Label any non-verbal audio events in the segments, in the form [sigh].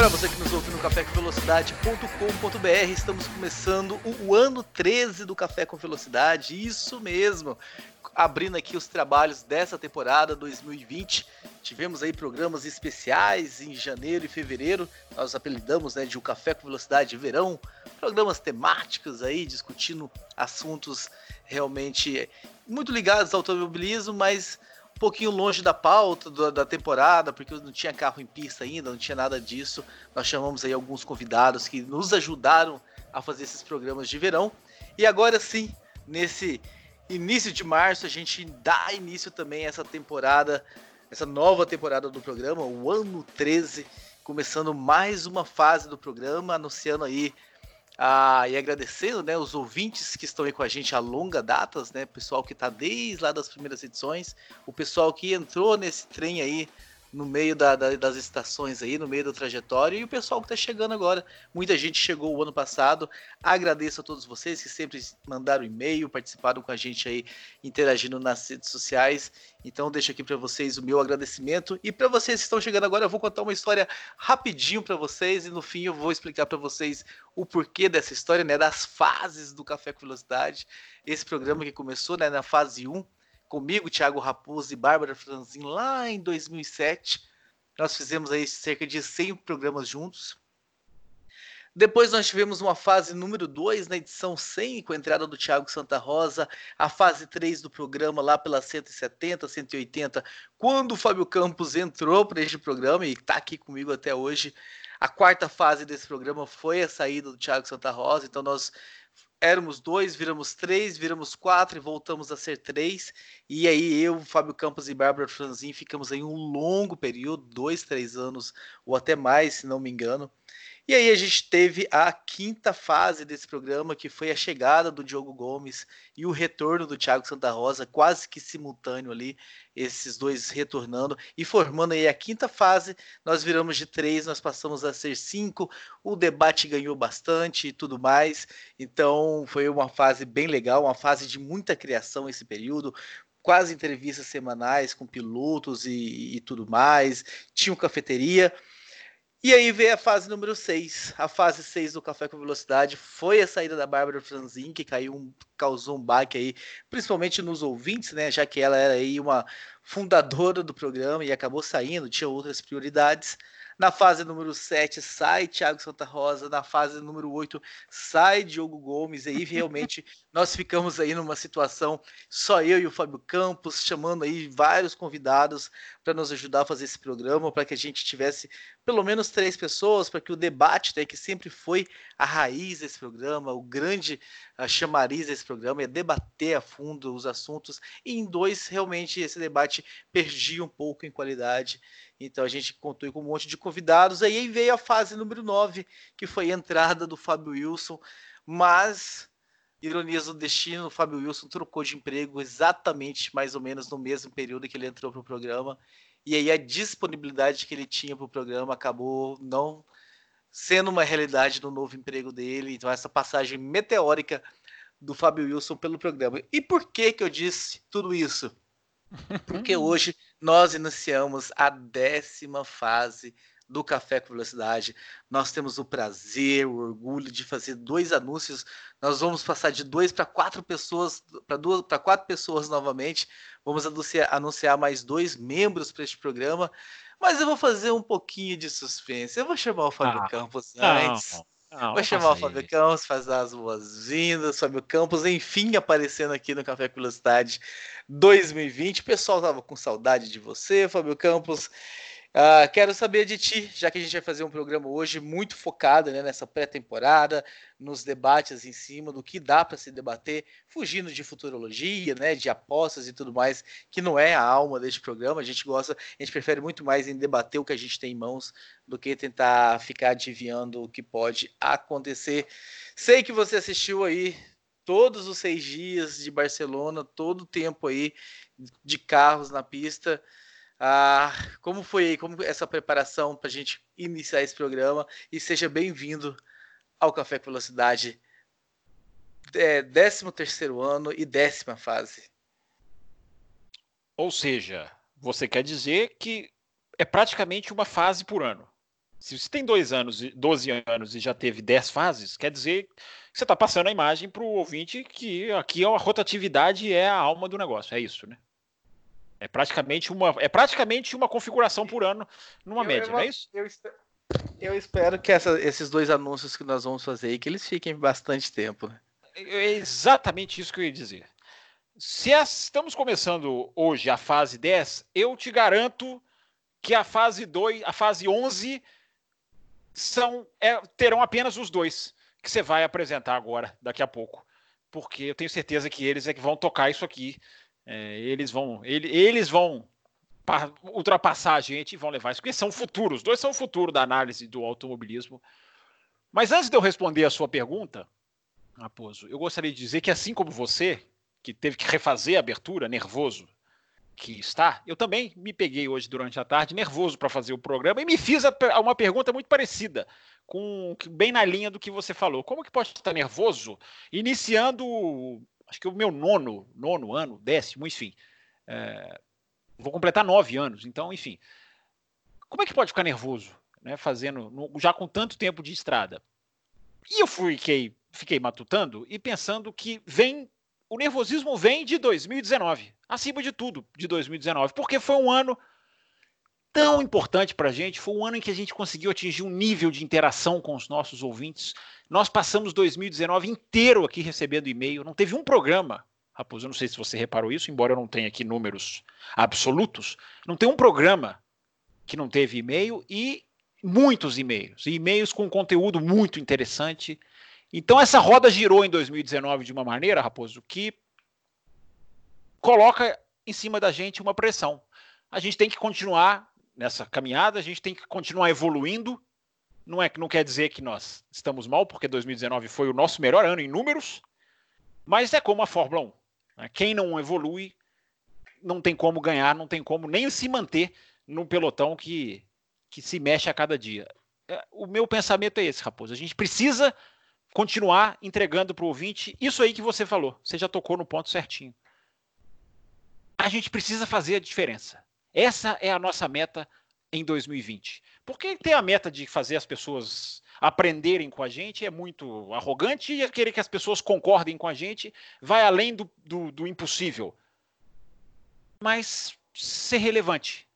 Para você que nos ouve no cafécomvelocidade.com.br, estamos começando o ano 13 do Café com Velocidade, isso mesmo. Abrindo aqui os trabalhos dessa temporada 2020. Tivemos aí programas especiais em janeiro e fevereiro. Nós apelidamos né, de o Café com Velocidade Verão. Programas temáticos aí, discutindo assuntos realmente muito ligados ao automobilismo, mas pouquinho longe da pauta da, da, temporada, porque não tinha carro em pista ainda, não tinha nada disso. Nós chamamos aí alguns convidados que nos ajudaram a fazer esses programas de verão. E agora sim, nesse início de março, a gente dá início também a essa temporada, essa nova temporada do programa, o ano 13, começando mais uma fase do programa, anunciando aí ah, e agradecendo né, os ouvintes que estão aí com a gente a longa datas, né? Pessoal que está desde lá das primeiras edições, o pessoal que entrou nesse trem aí no meio da, da, das estações aí, no meio da trajetória, e o pessoal que está chegando agora. Muita gente chegou o ano passado. Agradeço a todos vocês que sempre mandaram e-mail, participaram com a gente aí, interagindo nas redes sociais. Então, deixo aqui para vocês o meu agradecimento. E para vocês que estão chegando agora, eu vou contar uma história rapidinho para vocês, e no fim eu vou explicar para vocês o porquê dessa história, né, das fases do Café com Velocidade. Esse programa que começou né, na fase 1 comigo, Thiago Raposo e Bárbara Franzin lá em 2007. Nós fizemos aí cerca de 100 programas juntos. Depois nós tivemos uma fase número 2 na edição 100, com a entrada do Thiago Santa Rosa, a fase 3 do programa lá pela 170, 180, quando o Fábio Campos entrou para este programa e está aqui comigo até hoje. A quarta fase desse programa foi a saída do Thiago Santa Rosa, então nós éramos dois, viramos três, viramos quatro e voltamos a ser três. E aí eu, Fábio Campos e Bárbara Franzin ficamos em um longo período, dois, três anos ou até mais, se não me engano. E aí a gente teve a quinta fase desse programa, que foi a chegada do Diogo Gomes e o retorno do Thiago Santa Rosa, quase que simultâneo ali, esses dois retornando e formando aí a quinta fase. Nós viramos de três, nós passamos a ser cinco. O debate ganhou bastante e tudo mais. Então foi uma fase bem legal, uma fase de muita criação esse período quase entrevistas semanais com pilotos e, e tudo mais. Tinha uma cafeteria. E aí veio a fase número 6. A fase 6 do Café com Velocidade foi a saída da Bárbara Franzin, que caiu um, causou um baque aí, principalmente nos ouvintes, né? Já que ela era aí uma fundadora do programa e acabou saindo, tinha outras prioridades. Na fase número 7 sai Thiago Santa Rosa, na fase número 8 sai Diogo Gomes, e aí realmente nós ficamos aí numa situação só eu e o Fábio Campos, chamando aí vários convidados para nos ajudar a fazer esse programa, para que a gente tivesse pelo menos três pessoas, para que o debate, né, que sempre foi a raiz desse programa, o grande a chamariz desse programa, é debater a fundo os assuntos, e em dois, realmente, esse debate perdia um pouco em qualidade, então a gente contou com um monte de convidados. Aí veio a fase número 9, que foi a entrada do Fábio Wilson, mas ironias do destino, o Fábio Wilson trocou de emprego exatamente mais ou menos no mesmo período que ele entrou para o programa. E aí a disponibilidade que ele tinha para o programa acabou não sendo uma realidade no novo emprego dele. Então essa passagem meteórica do Fábio Wilson pelo programa. E por que que eu disse tudo isso? [laughs] Porque hoje nós iniciamos a décima fase do Café com Velocidade. Nós temos o prazer, o orgulho de fazer dois anúncios. Nós vamos passar de dois para quatro pessoas, para duas, para quatro pessoas novamente. Vamos anunciar, anunciar mais dois membros para este programa. Mas eu vou fazer um pouquinho de suspense. Eu vou chamar o Fábio ah, Campos antes. Não. Não, Vou chamar o Fábio Campos, fazer as boas-vindas. Fábio Campos, enfim, aparecendo aqui no Café com Velocidade 2020. O pessoal tava com saudade de você, Fábio Campos. Uh, quero saber de ti, já que a gente vai fazer um programa hoje muito focado né, nessa pré-temporada, nos debates em cima do que dá para se debater, fugindo de futurologia, né, de apostas e tudo mais, que não é a alma deste programa. A gente gosta, a gente prefere muito mais em debater o que a gente tem em mãos do que tentar ficar adivinhando o que pode acontecer. Sei que você assistiu aí todos os seis dias de Barcelona, todo o tempo aí de carros na pista. Ah, como foi como essa preparação para a gente iniciar esse programa? E seja bem-vindo ao Café com Velocidade, é, 13 terceiro ano e décima fase. Ou seja, você quer dizer que é praticamente uma fase por ano. Se você tem dois anos, 12 anos e já teve 10 fases, quer dizer que você está passando a imagem para o ouvinte que aqui a rotatividade é a alma do negócio. É isso, né? É praticamente uma, é praticamente uma configuração por ano numa eu, média, eu, não é isso? Eu espero, eu espero que essa, esses dois anúncios que nós vamos fazer aí, que eles fiquem bastante tempo. Né? É exatamente isso que eu ia dizer. Se as, estamos começando hoje a fase 10, eu te garanto que a fase 2, a fase 11 são, é, terão apenas os dois que você vai apresentar agora, daqui a pouco. Porque eu tenho certeza que eles é que vão tocar isso aqui é, eles vão, ele, eles vão ultrapassar a gente e vão levar isso, porque são futuros, os dois são o futuro da análise do automobilismo. Mas antes de eu responder a sua pergunta, Raposo, eu gostaria de dizer que assim como você, que teve que refazer a abertura, nervoso que está, eu também me peguei hoje durante a tarde nervoso para fazer o programa e me fiz uma pergunta muito parecida, com bem na linha do que você falou. Como que pode estar nervoso iniciando acho que o meu nono, nono ano, décimo, enfim. É, vou completar nove anos, então, enfim. Como é que pode ficar nervoso, né? Fazendo, já com tanto tempo de estrada. E eu fiquei, fiquei matutando e pensando que vem. O nervosismo vem de 2019, acima de tudo, de 2019, porque foi um ano tão importante para a gente. Foi um ano em que a gente conseguiu atingir um nível de interação com os nossos ouvintes. Nós passamos 2019 inteiro aqui recebendo e-mail. Não teve um programa, Raposo, eu não sei se você reparou isso, embora eu não tenha aqui números absolutos. Não tem um programa que não teve e-mail e muitos e-mails. E-mails com conteúdo muito interessante. Então essa roda girou em 2019 de uma maneira, Raposo, que coloca em cima da gente uma pressão. A gente tem que continuar nessa caminhada, a gente tem que continuar evoluindo. Não é que não quer dizer que nós estamos mal, porque 2019 foi o nosso melhor ano em números, mas é como a Fórmula 1. Né? Quem não evolui não tem como ganhar, não tem como nem se manter num pelotão que, que se mexe a cada dia. É, o meu pensamento é esse, Raposo. A gente precisa continuar entregando para o ouvinte isso aí que você falou. Você já tocou no ponto certinho. A gente precisa fazer a diferença. Essa é a nossa meta em 2020. Porque ter a meta de fazer as pessoas aprenderem com a gente é muito arrogante e querer que as pessoas concordem com a gente vai além do, do, do impossível. Mas ser relevante.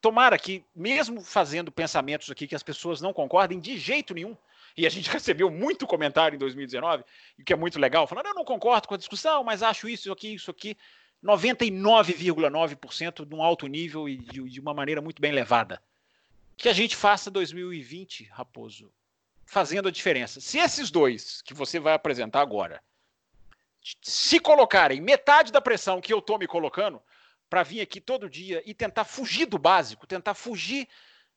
Tomara que, mesmo fazendo pensamentos aqui que as pessoas não concordem de jeito nenhum, e a gente [laughs] recebeu muito comentário em 2019, o que é muito legal, falando, eu não concordo com a discussão, mas acho isso aqui, isso aqui. 99,9% de um alto nível e de, de, uma maneira muito bem levada. Que a gente faça 2020, Raposo, fazendo a diferença. Se esses dois que você vai apresentar agora se colocarem metade da pressão que eu estou me colocando para vir aqui todo dia e tentar fugir do básico, tentar fugir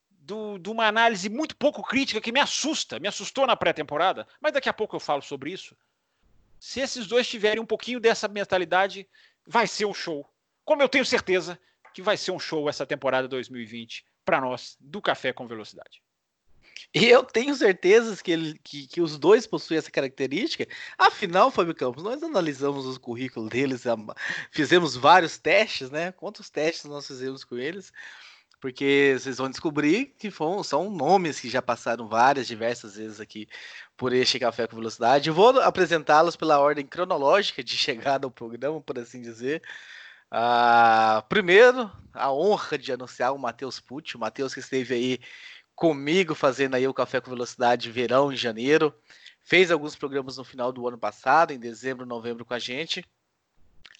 do, de uma análise muito pouco crítica que me assusta, me assustou na pré-temporada, mas daqui a pouco eu falo sobre isso. Se esses dois tiverem um pouquinho dessa mentalidade, vai ser um show. Como eu tenho certeza que vai ser um show essa temporada 2020 para nós do Café com Velocidade. E eu tenho certeza que, ele, que, que, os dois possuem essa característica. Afinal, Fábio Campos, nós analisamos os currículos deles, fizemos vários testes, né? Quantos testes nós fizemos com eles? Porque vocês vão descobrir que foram, são nomes que já passaram várias, diversas vezes aqui por este Café com Velocidade. Eu vou apresentá-los pela ordem cronológica de chegada ao programa, por assim dizer. Uh, primeiro, a honra de anunciar o Matheus Pucci, o Matheus que esteve aí comigo fazendo aí o Café com Velocidade verão em janeiro. Fez alguns programas no final do ano passado, em dezembro, novembro com a gente.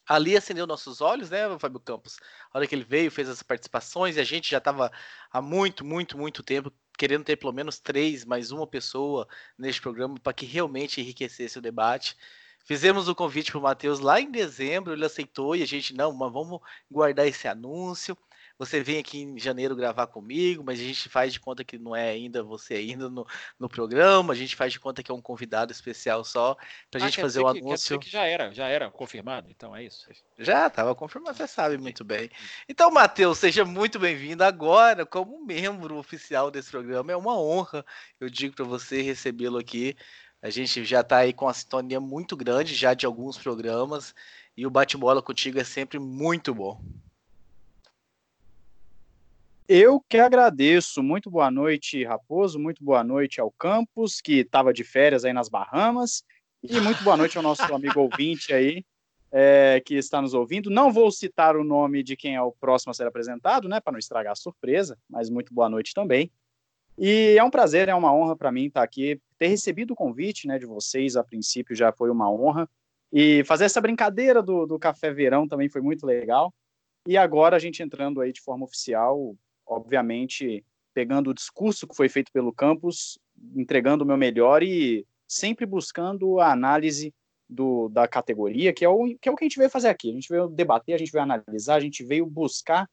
ali acendeu nossos olhos, né, Fábio Campos? A hora que ele veio, fez as participações, e a gente já estava há muito, muito, muito tempo querendo ter pelo menos três, mais uma pessoa neste programa para que realmente enriquecesse o debate. Fizemos o convite para o Matheus lá em dezembro, ele aceitou e a gente, não, mas vamos guardar esse anúncio você vem aqui em janeiro gravar comigo, mas a gente faz de conta que não é ainda você ainda no, no programa, a gente faz de conta que é um convidado especial só para a ah, gente fazer o um anúncio. Que, que já era, já era confirmado, então é isso. Já estava confirmado, você sabe muito bem. Então, Matheus, seja muito bem-vindo agora como membro oficial desse programa. É uma honra, eu digo para você recebê-lo aqui. A gente já está aí com uma sintonia muito grande já de alguns programas e o bate-bola contigo é sempre muito bom. Eu que agradeço. Muito boa noite, Raposo. Muito boa noite ao Campos, que estava de férias aí nas Bahamas. E muito boa noite ao nosso amigo [laughs] ouvinte aí, é, que está nos ouvindo. Não vou citar o nome de quem é o próximo a ser apresentado, né, para não estragar a surpresa, mas muito boa noite também. E é um prazer, é uma honra para mim estar aqui, ter recebido o convite né, de vocês, a princípio já foi uma honra. E fazer essa brincadeira do, do Café Verão também foi muito legal. E agora a gente entrando aí de forma oficial, obviamente, pegando o discurso que foi feito pelo campus, entregando o meu melhor e sempre buscando a análise do, da categoria, que é, o, que é o que a gente veio fazer aqui. A gente veio debater, a gente veio analisar, a gente veio buscar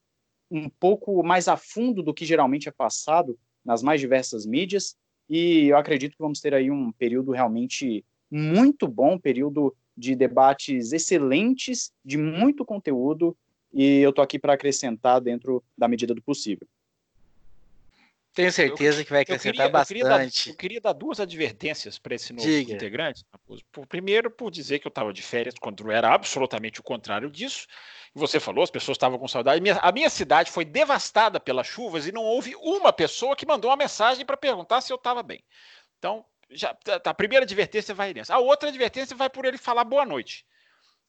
um pouco mais a fundo do que geralmente é passado nas mais diversas mídias, e eu acredito que vamos ter aí um período realmente muito bom, período de debates excelentes, de muito conteúdo, e eu tô aqui para acrescentar dentro da medida do possível. Tenho certeza eu, que vai acrescentar eu queria, bastante. Eu queria, dar, eu queria, dar, duas advertências para esse novo Diga. integrante. Primeiro, por dizer que eu estava de férias, quando era absolutamente o contrário disso. Você falou, as pessoas estavam com saudade. A minha cidade foi devastada pelas chuvas e não houve uma pessoa que mandou uma mensagem para perguntar se eu estava bem. Então, já, tá, tá, a primeira advertência vai nessa. A outra advertência vai por ele falar boa noite.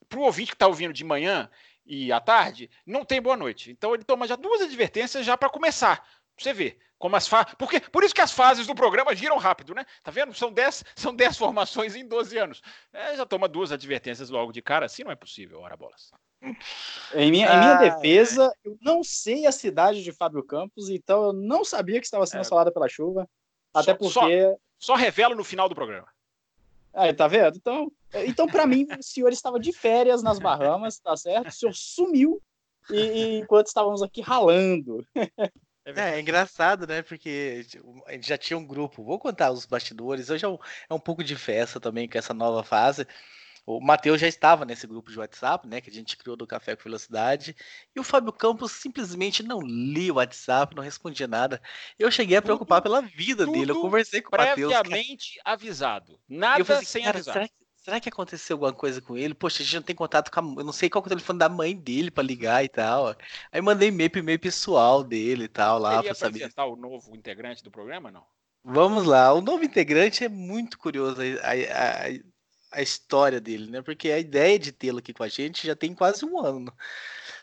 Para o ouvinte que está ouvindo de manhã, e à tarde, não tem boa noite. Então ele toma já duas advertências já para começar. Você vê como as fases. Porque por isso que as fases do programa giram rápido, né? Tá vendo? São 10 [laughs] são dez formações em 12 anos. É, já toma duas advertências logo de cara, assim não é possível, ora bolas. Em minha, ah, em minha defesa, eu não sei a cidade de Fábio Campos, então eu não sabia que estava sendo é, assolada pela chuva. Até porque. Só, só revelo no final do programa. Aí, tá vendo? Então, então para mim, o senhor estava de férias nas Bahamas, tá certo? O senhor sumiu e, e enquanto estávamos aqui ralando. [laughs] É, é, engraçado, né? Porque a gente já tinha um grupo. Vou contar os bastidores. Hoje é um, é um pouco de festa também com essa nova fase. O Matheus já estava nesse grupo de WhatsApp, né? Que a gente criou do Café com Velocidade. E o Fábio Campos simplesmente não lia o WhatsApp, não respondia nada. Eu cheguei a preocupar tudo, pela vida dele. Eu conversei com o Matheus. Previamente avisado. Nada assim, sem avisar. Será que, será que aconteceu alguma coisa com ele? Poxa, a gente não tem contato com a. Eu não sei qual é o telefone da mãe dele para ligar e tal. Aí mandei e-mail pro e-mail pessoal dele e tal lá para saber. apresentar o novo integrante do programa, não? Vamos lá, o novo integrante é muito curioso. A, a, a, história dele, né? Porque a ideia de tê-lo aqui com a gente já tem quase um ano.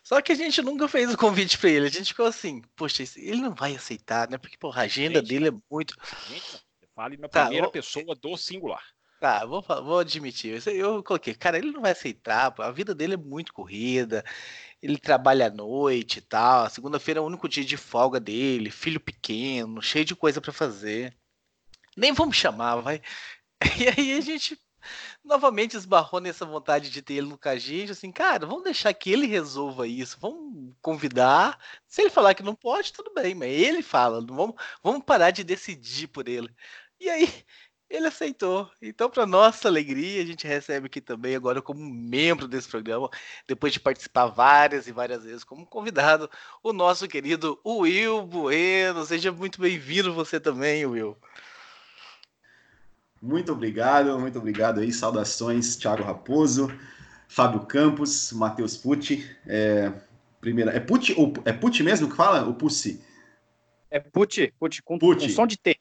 Só que a gente nunca fez o convite para ele. A gente ficou assim, poxa, ele não vai aceitar, né? Porque porra, a agenda gente, dele é muito. Gente, fale na tá, primeira pessoa do singular. Tá, vou, vou admitir. Eu coloquei, cara, ele não vai aceitar, a vida dele é muito corrida, ele trabalha à noite e tal. Segunda-feira é o único dia de folga dele, filho pequeno, cheio de coisa para fazer. Nem vamos chamar, vai. [laughs] E aí a gente novamente esbarrou nessa vontade de ter ele no Cagente, assim, cara, vamos deixar que ele resolva isso, vamos convidar. Se ele falar que não pode, tudo bem, mas ele fala, vamos, vamos parar de decidir por ele. E aí ele aceitou. Então, para nossa alegria, a gente recebe aqui também agora como membro desse programa, depois de participar várias e várias vezes como convidado, o nosso querido Will Bueno. Seja muito bem-vindo você também, Will. Muito obrigado, muito obrigado aí. Saudações, Thiago Raposo, Fábio Campos, Matheus Pucci. É, primeira, é Pucci ou é Pucci mesmo que fala? O Pucci? É Pucci, Pucci com, Pucci. com som de T.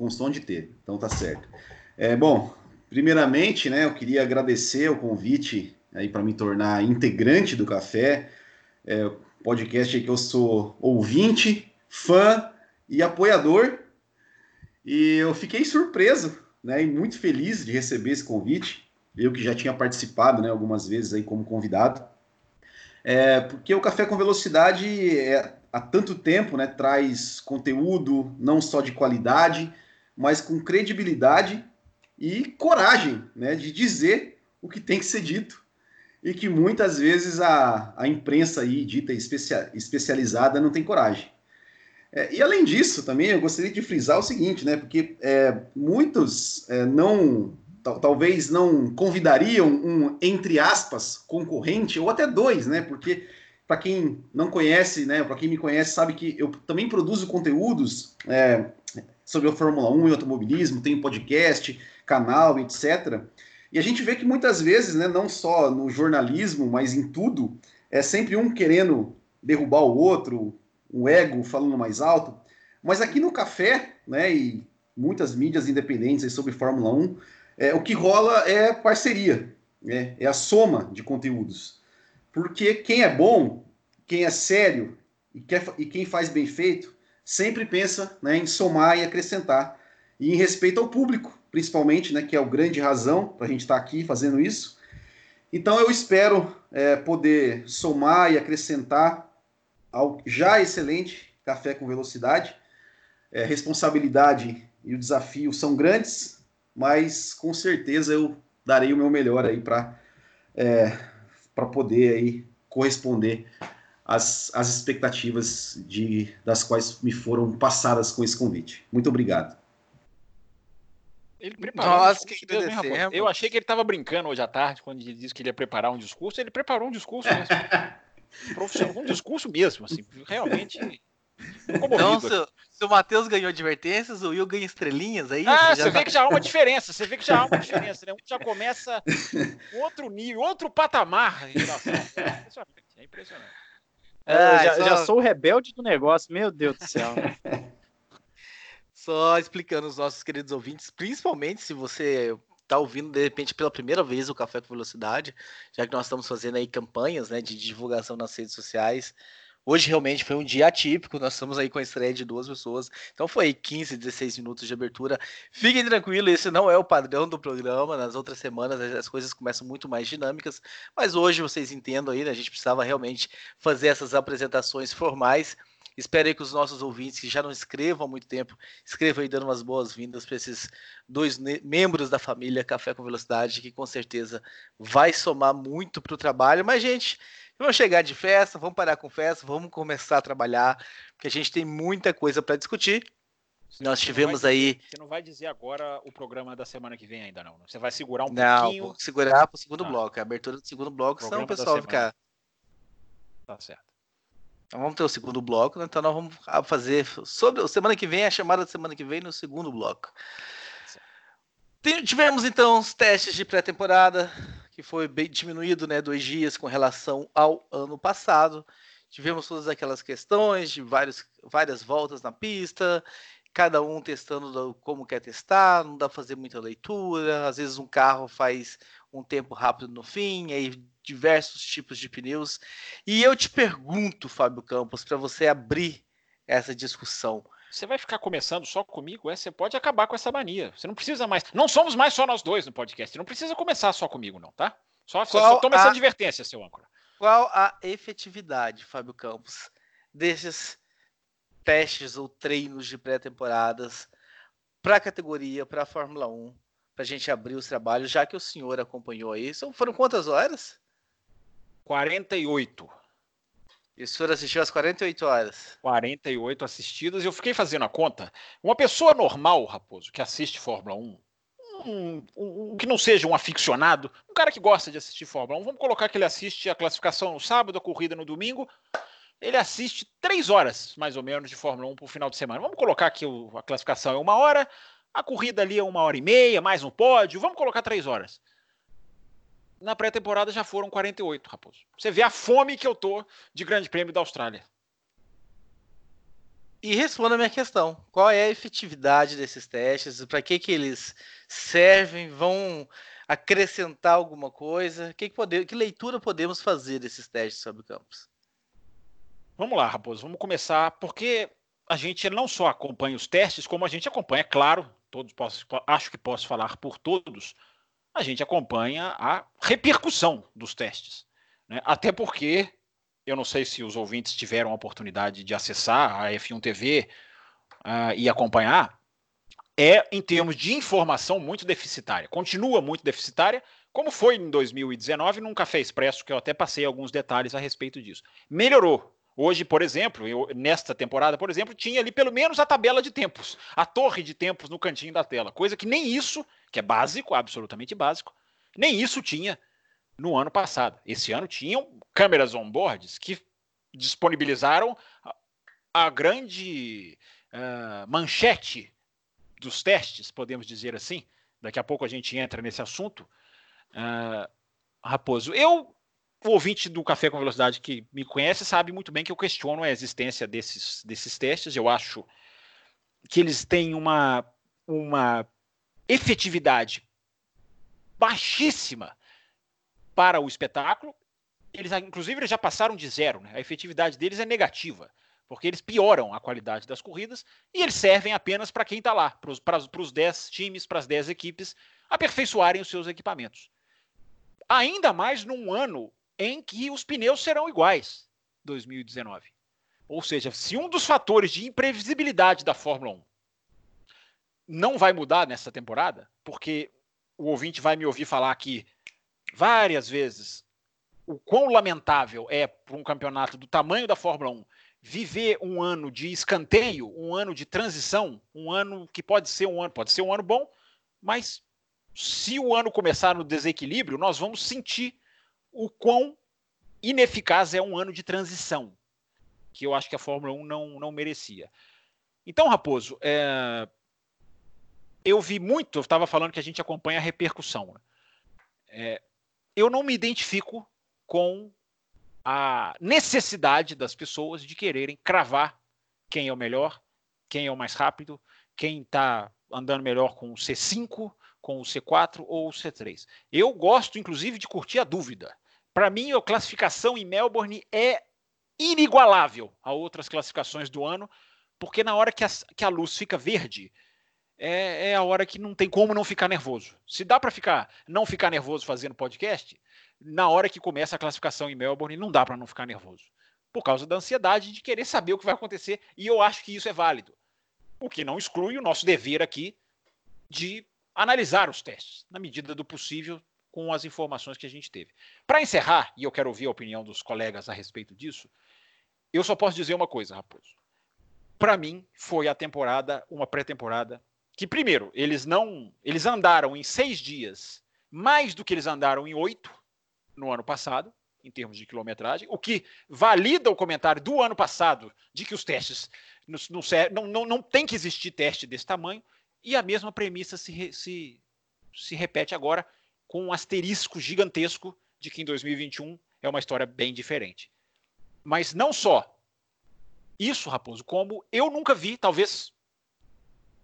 Com de T, então tá certo. É, bom, primeiramente, né, eu queria agradecer o convite aí para me tornar integrante do Café, é, podcast que eu sou ouvinte, fã e apoiador. E eu fiquei surpreso né, e muito feliz de receber esse convite. eu que já tinha participado, né, algumas vezes aí como convidado. É, porque o Café com Velocidade é, há tanto tempo, né, traz conteúdo não só de qualidade, mas com credibilidade e coragem, né, de dizer o que tem que ser dito e que muitas vezes a, a imprensa aí dita especia, especializada não tem coragem. É, e além disso, também eu gostaria de frisar o seguinte, né? Porque é, muitos é, não, talvez não convidariam um, entre aspas, concorrente, ou até dois, né? Porque para quem não conhece, né? Para quem me conhece, sabe que eu também produzo conteúdos é, sobre a Fórmula 1 e automobilismo, tenho podcast, canal, etc. E a gente vê que muitas vezes, né, não só no jornalismo, mas em tudo, é sempre um querendo derrubar o outro, o ego falando mais alto. Mas aqui no café, né, e muitas mídias independentes sobre Fórmula 1, é, o que rola é parceria, né, é a soma de conteúdos. Porque quem é bom, quem é sério e, quer, e quem faz bem feito, sempre pensa né, em somar e acrescentar. E em respeito ao público, principalmente, né, que é o grande razão para a gente estar tá aqui fazendo isso. Então eu espero é, poder somar e acrescentar ao já excelente Café com Velocidade. É, responsabilidade e o desafio são grandes, mas com certeza eu darei o meu melhor aí para é, para poder aí corresponder às, às expectativas de, das quais me foram passadas com esse convite. Muito obrigado. Ele preparou Nossa, um que Deus, Eu achei que ele estava brincando hoje à tarde, quando ele disse que ele ia preparar um discurso. Ele preparou um discurso mesmo. [laughs] Profissional, um discurso mesmo, assim, realmente. Então, se, se, o Matheus ganhou advertências, o Will ganha estrelinhas aí. Ah, você, você vê tá... que já há uma diferença. Você vê que já há uma diferença, né? Um já começa [laughs] outro nível, outro patamar em relação. É impressionante, é impressionante. É, já, só... já sou o rebelde do negócio, meu Deus do céu. [laughs] Só explicando os nossos queridos ouvintes, principalmente se você está ouvindo de repente pela primeira vez o Café com Velocidade, já que nós estamos fazendo aí campanhas né, de divulgação nas redes sociais. Hoje realmente foi um dia atípico, nós estamos aí com a estreia de duas pessoas, então foi 15, 16 minutos de abertura. Fiquem tranquilos, esse não é o padrão do programa, nas outras semanas as coisas começam muito mais dinâmicas, mas hoje vocês entendam aí, né, a gente precisava realmente fazer essas apresentações formais Espero aí que os nossos ouvintes que já não escrevam há muito tempo, escrevam aí dando umas boas-vindas para esses dois membros da família Café com Velocidade, que com certeza vai somar muito para o trabalho. Mas, gente, vamos chegar de festa, vamos parar com festa, vamos começar a trabalhar, porque a gente tem muita coisa para discutir. Você Nós tivemos aí. Você não vai dizer agora o programa da semana que vem ainda, não. Você vai segurar um não, pouquinho. Não, segurar para o segundo ah. bloco. A abertura do segundo bloco, senão o pessoal ficar. Tá certo. Então vamos ter o segundo bloco, né? então nós vamos fazer sobre semana que vem, a chamada de semana que vem no segundo bloco. Tivemos então os testes de pré-temporada, que foi bem diminuído, né, dois dias com relação ao ano passado. Tivemos todas aquelas questões de vários, várias voltas na pista, cada um testando como quer testar, não dá para fazer muita leitura. Às vezes um carro faz um tempo rápido no fim, aí diversos tipos de pneus. E eu te pergunto, Fábio Campos, para você abrir essa discussão. Você vai ficar começando só comigo? É, você pode acabar com essa mania. Você não precisa mais. Não somos mais só nós dois no podcast. Não precisa começar só comigo, não, tá? Só, só, só toma a... essa advertência, seu âncora. Qual a efetividade, Fábio Campos, desses testes ou treinos de pré-temporadas para a categoria, para a Fórmula 1, para a gente abrir os trabalhos, já que o senhor acompanhou aí? Foram quantas horas? 48. E o senhor assistiu às 48 horas? 48 assistidas. Eu fiquei fazendo a conta. Uma pessoa normal, Raposo, que assiste Fórmula 1, um, um, que não seja um aficionado, um cara que gosta de assistir Fórmula 1, vamos colocar que ele assiste a classificação no sábado, a corrida no domingo. Ele assiste três horas, mais ou menos, de Fórmula 1 por final de semana. Vamos colocar que a classificação é uma hora, a corrida ali é uma hora e meia, mais um pódio. Vamos colocar três horas na pré-temporada já foram 48, Raposo. Você vê a fome que eu tô de Grande Prêmio da Austrália. E responda a minha questão: qual é a efetividade desses testes? Para que, que eles servem? Vão acrescentar alguma coisa? Que, que, pode, que leitura podemos fazer desses testes sobre campos? Vamos lá, Raposo, vamos começar, porque a gente não só acompanha os testes, como a gente acompanha, é claro, todos posso, acho que posso falar por todos, a gente acompanha a repercussão dos testes. Né? Até porque, eu não sei se os ouvintes tiveram a oportunidade de acessar a F1 TV uh, e acompanhar, é, em termos de informação, muito deficitária. Continua muito deficitária, como foi em 2019 num Café Expresso, que eu até passei alguns detalhes a respeito disso. Melhorou. Hoje, por exemplo, eu, nesta temporada, por exemplo, tinha ali pelo menos a tabela de tempos, a torre de tempos no cantinho da tela, coisa que nem isso, que é básico, absolutamente básico, nem isso tinha no ano passado. Esse ano tinham câmeras on-boards que disponibilizaram a, grande uh, manchete dos testes, podemos dizer assim. Daqui a pouco a gente entra nesse assunto. Uh, Raposo, eu, o ouvinte do Café com Velocidade que me conhece, sabe muito bem que eu questiono a existência desses, desses testes. Eu acho que eles têm uma, uma efetividade baixíssima para o espetáculo. Eles, inclusive, eles já passaram de zero. Né? A efetividade deles é negativa porque eles pioram a qualidade das corridas e eles servem apenas para quem está lá, para os 10 times, para as 10 equipes aperfeiçoarem os seus equipamentos. Ainda mais num ano em que os pneus serão iguais, 2019. Ou seja, se um dos fatores de imprevisibilidade da Fórmula 1 não vai mudar nessa temporada, porque o ouvinte vai me ouvir falar aqui várias vezes o quão lamentável é para um campeonato do tamanho da Fórmula 1 viver um ano de escanteio, um ano de transição, um ano que pode ser um ano, pode ser um ano bom, mas se o ano começar no desequilíbrio, nós vamos sentir o quão ineficaz é um ano de transição, que eu acho que a Fórmula 1 não, não merecia. Então, Raposo, é... eu vi muito, eu estava falando que a gente acompanha a repercussão. Né? É... eu não me identifico com a necessidade das pessoas de quererem cravar quem é o melhor, quem é o mais rápido, quem está andando melhor com o C5, com o C4 ou o C3. Eu gosto, inclusive, de curtir a dúvida. Para mim, a classificação em Melbourne é inigualável a outras classificações do ano, porque na hora que a, que a luz fica verde, é, é, a hora que não tem como não ficar nervoso. Se dá para ficar não ficar nervoso fazendo podcast, na hora que começa a classificação em Melbourne, não dá para não ficar nervoso. Por causa da ansiedade de querer saber o que vai acontecer. E eu acho que isso é válido. O que não exclui o nosso dever aqui de analisar os testes, na medida do possível, com as informações que a gente teve. Para encerrar, e eu quero ouvir a opinião dos colegas a respeito disso, eu só posso dizer uma coisa, Raposo. Para mim, foi a temporada, uma pré-temporada, que, primeiro, eles não. Eles andaram em seis dias mais do que eles andaram em oito no ano passado, em termos de quilometragem, o que valida o comentário do ano passado de que os testes não, não, não, não tem que existir teste desse tamanho, e a mesma premissa se, se, se repete agora com um asterisco gigantesco de que em 2021 é uma história bem diferente. Mas não só isso, Raposo, como eu nunca vi, talvez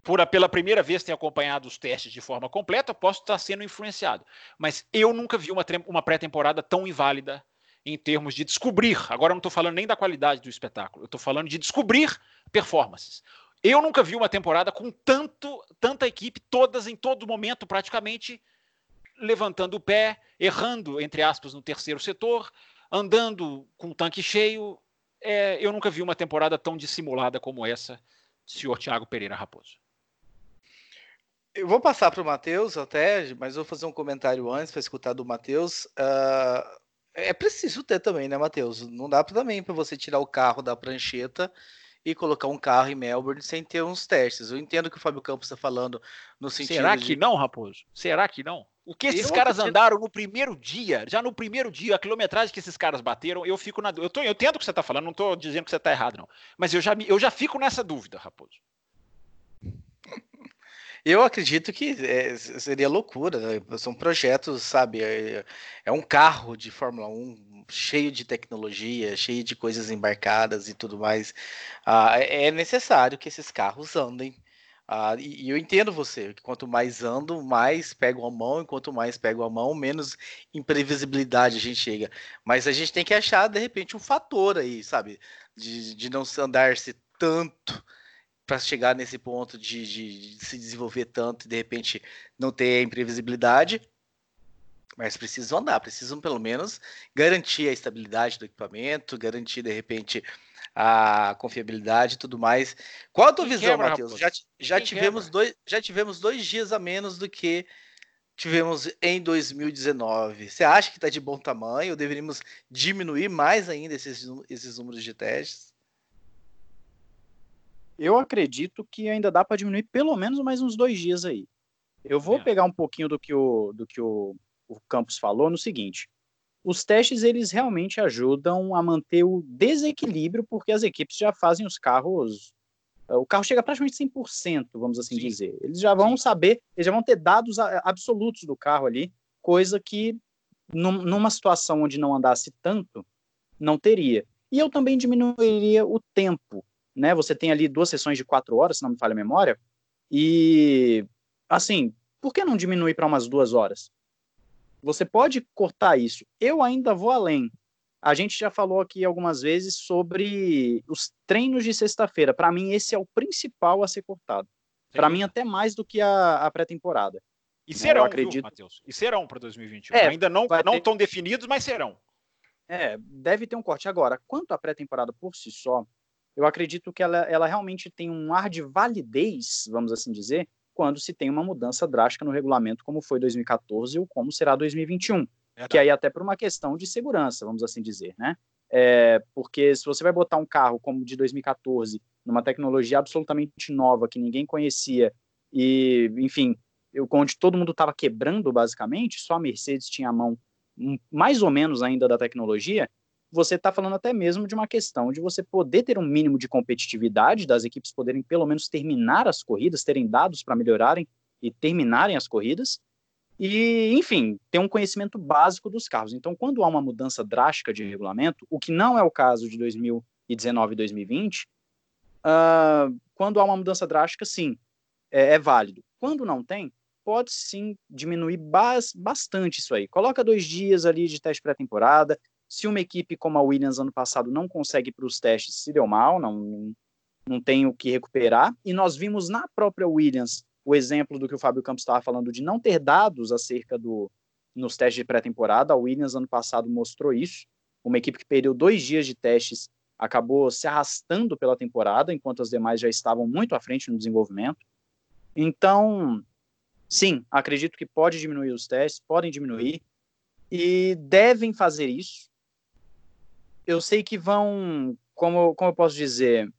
por pela primeira vez ter acompanhado os testes de forma completa, posso estar sendo influenciado. Mas eu nunca vi uma, uma pré-temporada tão inválida em termos de descobrir. Agora eu não estou falando nem da qualidade do espetáculo, eu estou falando de descobrir performances. Eu nunca vi uma temporada com tanto, tanta equipe, todas em todo momento, praticamente, levantando o pé, errando, entre aspas, no terceiro setor, andando com o tanque cheio. É, eu nunca vi uma temporada tão dissimulada como essa, senhor Thiago Pereira Raposo. Eu vou passar para o Matheus até, mas vou fazer um comentário antes para escutar do Matheus. Uh, é preciso ter também, né, Matheus? Não dá também para você tirar o carro da prancheta e colocar um carro em Melbourne sem ter uns testes. Eu entendo que o Fábio Campos está falando no sentido. Será que de... não, Raposo? Será que não? O que esses eu caras acredito... andaram no primeiro dia, já no primeiro dia, a quilometragem que esses caras bateram, eu fico na eu, tô, eu entendo o que você está falando, não estou dizendo que você está errado, não. Mas eu já, eu já fico nessa dúvida, Raposo. Eu acredito que é, seria loucura, né? São projetos, sabe? É, é, um carro de Fórmula 1 cheio de tecnologia, cheio de coisas embarcadas e tudo mais. Ah, é, é necessário que esses carros andem. Ah, e, e, eu entendo você, que quanto mais ando, mais pego a mão, e quanto mais pego a mão, menos imprevisibilidade a gente chega. Mas a gente tem que achar, de repente, um fator aí, sabe? De, de não andar-se tanto para chegar nesse ponto de, de, de, se desenvolver tanto e de repente não ter a imprevisibilidade. Mas precisam andar, precisam pelo menos garantir a estabilidade do equipamento, garantir de repente a confiabilidade e tudo mais. Qual a tua Quem visão, Matheus? Já, já tivemos dois, já tivemos dois dias a menos do que tivemos em 2019. Você acha que está de bom tamanho? Ou deveríamos diminuir mais ainda esses, esses números de testes? Eu acredito que ainda dá para diminuir pelo menos mais uns dois dias aí. Eu vou é. pegar um pouquinho do que o, do que o, o Campos falou no seguinte. Os testes eles realmente ajudam a manter o desequilíbrio porque as equipes já fazem os carros o carro chega praticamente 100%, vamos assim Sim. dizer. Eles já vão Sim. saber, eles já vão ter dados absolutos do carro ali, coisa que numa situação onde não andasse tanto, não teria. E eu também diminuiria o tempo, né? Você tem ali duas sessões de quatro horas, se não me falha a memória, e assim, por que não diminuir para umas duas horas? Você pode cortar isso. Eu ainda vou além. A gente já falou aqui algumas vezes sobre os treinos de sexta-feira. Para mim, esse é o principal a ser cortado. Para mim, até mais do que a, a pré-temporada. E né, serão, acredito... Matheus? E serão para 2021. É, Ainda não, não ter... tão definidos, mas serão. É, deve ter um corte. Agora, quanto à pré-temporada por si só, eu acredito que ela, ela realmente tem um ar de validez, vamos assim dizer, quando se tem uma mudança drástica no regulamento, como foi 2014 ou como será 2021. Verdade. que aí até por uma questão de segurança, vamos assim dizer, né? É, porque se você vai botar um carro como de 2014, numa tecnologia absolutamente nova que ninguém conhecia e, enfim, eu, onde todo mundo estava quebrando basicamente, só a Mercedes tinha a mão mais ou menos ainda da tecnologia, você está falando até mesmo de uma questão de você poder ter um mínimo de competitividade, das equipes poderem pelo menos terminar as corridas, terem dados para melhorarem e terminarem as corridas, e, enfim, ter um conhecimento básico dos carros. Então, quando há uma mudança drástica de regulamento, o que não é o caso de 2019 e 2020, uh, quando há uma mudança drástica, sim, é, é, válido. Quando não tem, pode sim diminuir bas bastante isso aí. Coloca dois dias ali de teste pré-temporada. Se uma equipe como a Williams ano passado não consegue para os testes, se deu mal, não, não tem o que recuperar. E nós vimos na própria Williams o exemplo do que o Fábio Campos estava falando de não ter dados acerca do nos testes de pré-temporada. A Williams ano passado mostrou isso. Uma equipe que perdeu dois dias de testes acabou se arrastando pela temporada, enquanto as demais já estavam muito à frente no desenvolvimento. Então, sim, acredito que pode diminuir os testes, podem diminuir e devem fazer isso. Eu sei que vão, como, como eu posso dizer,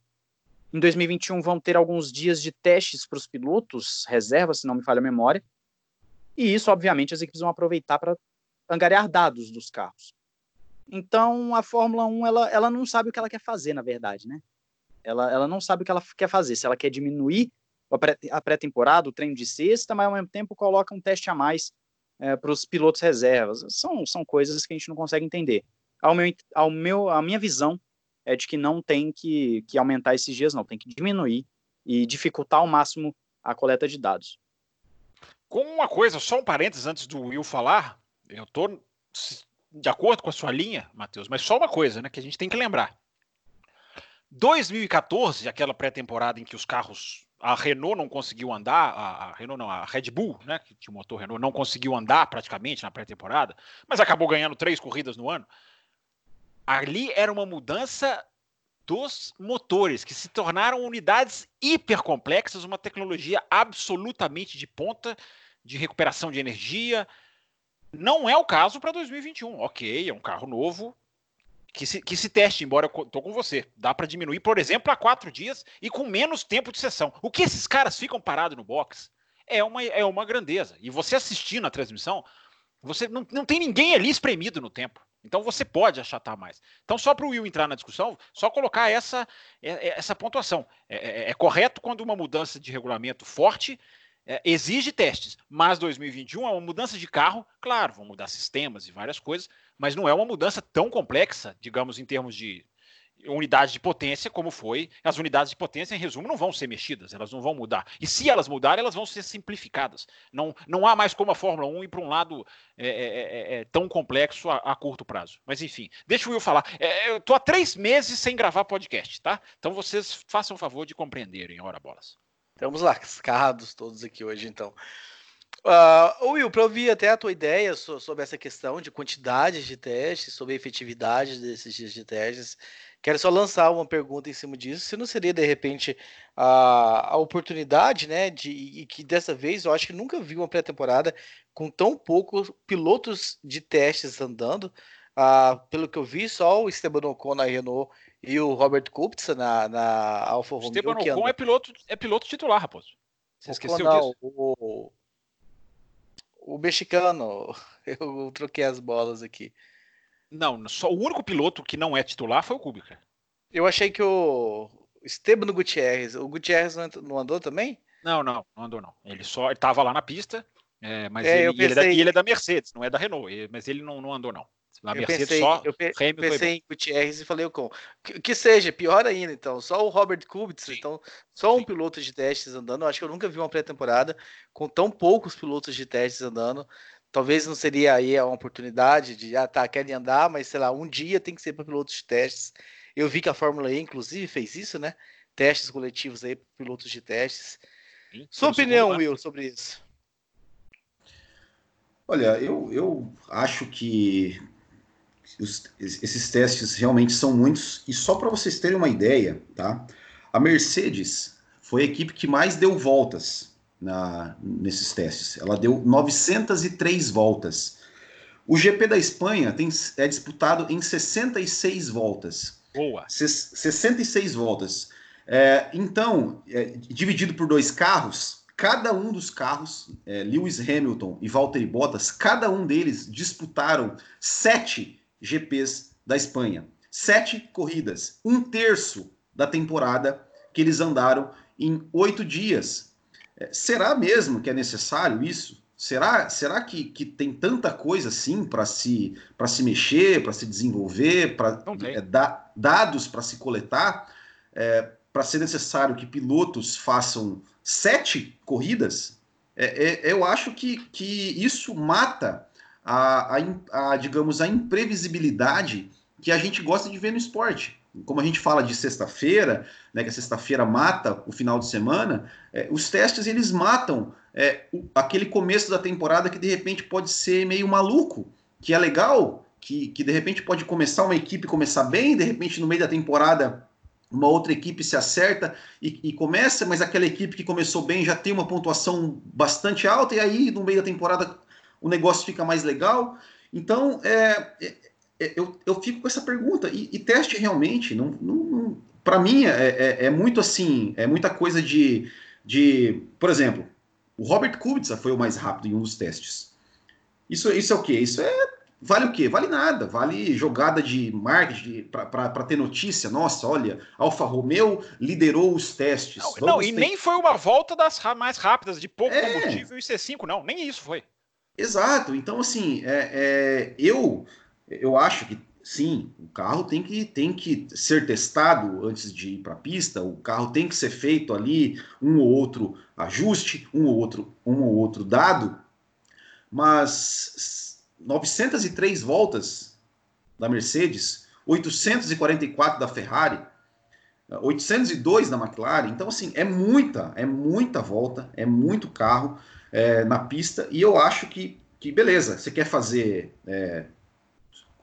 em 2021 vão ter alguns dias de testes para os pilotos, reserva, se não me falha a memória. E isso, obviamente, as equipes vão aproveitar para angariar dados dos carros. Então, a Fórmula 1, ela, ela não sabe o que ela quer fazer, na verdade, né? Ela, ela não sabe o que ela quer fazer. Se ela quer diminuir a pré-temporada, o treino de sexta, mas ao mesmo tempo coloca um teste a mais é, para os pilotos reservas. São, são coisas que a gente não consegue entender. Ao meu, ao meu, a minha visão é de que não tem que, que aumentar esses dias, não, tem que diminuir e dificultar ao máximo a coleta de dados. Com uma coisa, só um parênteses antes do Will falar, eu estou de acordo com a sua linha, Matheus, mas só uma coisa né, que a gente tem que lembrar. 2014, aquela pré-temporada em que os carros, a Renault não conseguiu andar, a, a, Renault não, a Red Bull, né, que tinha o motor Renault, não conseguiu andar praticamente na pré-temporada, mas acabou ganhando três corridas no ano ali era uma mudança dos motores, que se tornaram unidades hipercomplexas, uma tecnologia absolutamente de ponta de recuperação de energia. Não é o caso para 2021. Ok, é um carro novo que se, que se teste, embora eu estou com você. Dá para diminuir, por exemplo, a quatro dias e com menos tempo de sessão. O que esses caras ficam parados no box é uma, é uma grandeza. E você assistindo a transmissão, você não, não tem ninguém ali espremido no tempo. Então você pode achatar mais. Então, só para o Will entrar na discussão, só colocar essa, é, é, essa pontuação. É, é, é correto quando uma mudança de regulamento forte é, exige testes, mas 2021 é uma mudança de carro, claro, vão mudar sistemas e várias coisas, mas não é uma mudança tão complexa, digamos, em termos de unidade de potência, como foi. As unidades de potência, em resumo, não vão ser mexidas, elas não vão mudar. E se elas mudarem, elas vão ser simplificadas. Não, não há mais como a Fórmula 1 ir para um lado é, é, é, é, tão complexo a, a, curto prazo. Mas enfim, deixa o Will falar. É, eu estou há três meses sem gravar podcast, tá? Então vocês façam o favor de compreenderem, ora bolas. Estamos lascados todos aqui hoje, então. Uh, Will, para ouvir até a tua ideia sobre essa questão de quantidade de testes, sobre a efetividade desses dias de testes, quero só lançar uma pergunta em cima disso. Se não seria, de repente, a, a oportunidade, né, de e que dessa vez eu acho que nunca vi uma pré-temporada com tão poucos pilotos de testes andando. Uh, pelo que eu vi, só o Esteban Ocon na Renault e o Robert Kubica na, na Alfa Romeo. Esteban Ocon é piloto, é piloto titular, Raposo. Você esqueceu não, disso? O, o mexicano. [laughs] Eu troquei as bolas aqui. Não, só o único piloto que não é titular foi o Kubica. Eu achei que o Esteban Gutierrez. O Gutierrez não andou também? Não, não, não andou não. Ele só estava lá na pista, é, mas é, ele, pensei... ele, é da, ele, é da, Mercedes, não é da Renault, mas ele não, não andou não. Eu Mercedes pensei, só eu pe pensei em Gutierrez e falei o com que, que, seja, pior ainda, então. Só o Robert Kubica, então, só um Sim. piloto de testes andando. Eu acho que eu nunca vi uma pré-temporada com tão poucos pilotos de testes andando. Talvez não seria aí uma oportunidade de, ah, tá, querem andar, mas sei lá, um dia tem que ser para pilotos de testes. Eu vi que a Fórmula E, inclusive, fez isso, né? Testes coletivos aí para pilotos de testes. Sim, Sua opinião, Will, sobre isso? Olha, eu, eu acho que os, esses testes realmente são muitos. E só para vocês terem uma ideia, tá? A Mercedes foi a equipe que mais deu voltas na, nesses testes. Ela deu 903 voltas. O GP da Espanha tem, é disputado em 66 voltas. Boa. 66 voltas. É, então, é, dividido por dois carros, cada um dos carros, é, Lewis Hamilton e Valtteri Bottas, cada um deles disputaram sete GPs da Espanha. Sete corridas, um terço da temporada que eles andaram em oito dias. É, será mesmo que é necessário isso? Será, será que, que tem tanta coisa assim para se, se mexer, para se desenvolver, para é, da, dados para se coletar, é, para ser necessário que pilotos façam sete corridas? É, é, eu acho que, que isso mata a, a, a, digamos, a imprevisibilidade que a gente gosta de ver no esporte. Como a gente fala de sexta-feira, né, que a sexta-feira mata o final de semana, é, os testes eles matam é, o, aquele começo da temporada que de repente pode ser meio maluco, que é legal, que, que de repente pode começar uma equipe começar bem, de repente no meio da temporada uma outra equipe se acerta e, e, começa, mas aquela equipe que começou bem já tem uma pontuação bastante alta, e aí no meio da temporada o negócio fica mais legal. Então, é, é, é, eu, eu fico com essa pergunta. E, e teste realmente, não, não para mim, é, é, é, muito assim, é muita coisa de, de. Por exemplo, o Robert Kubica foi o mais rápido em um dos testes. Isso, isso é o quê? Isso é. Vale o quê? Vale nada. Vale jogada de marketing para ter notícia. Nossa, olha, Alfa Romeo liderou os testes. Não, não e ter... nem foi uma volta das mais rápidas, de pouco é. combustível e C5, não. Nem isso foi. Exato. Então, assim, é, é, eu, eu acho que sim, o carro tem que, tem que ser testado antes de ir para a pista, o carro tem que ser feito ali, um ou outro ajuste, um ou outro, um ou outro dado, mas 903 voltas da Mercedes, 844 da Ferrari, 802 da McLaren, então assim, é muita, é muita volta, é muito carro, é, na pista, e eu acho que, que beleza, você quer fazer é,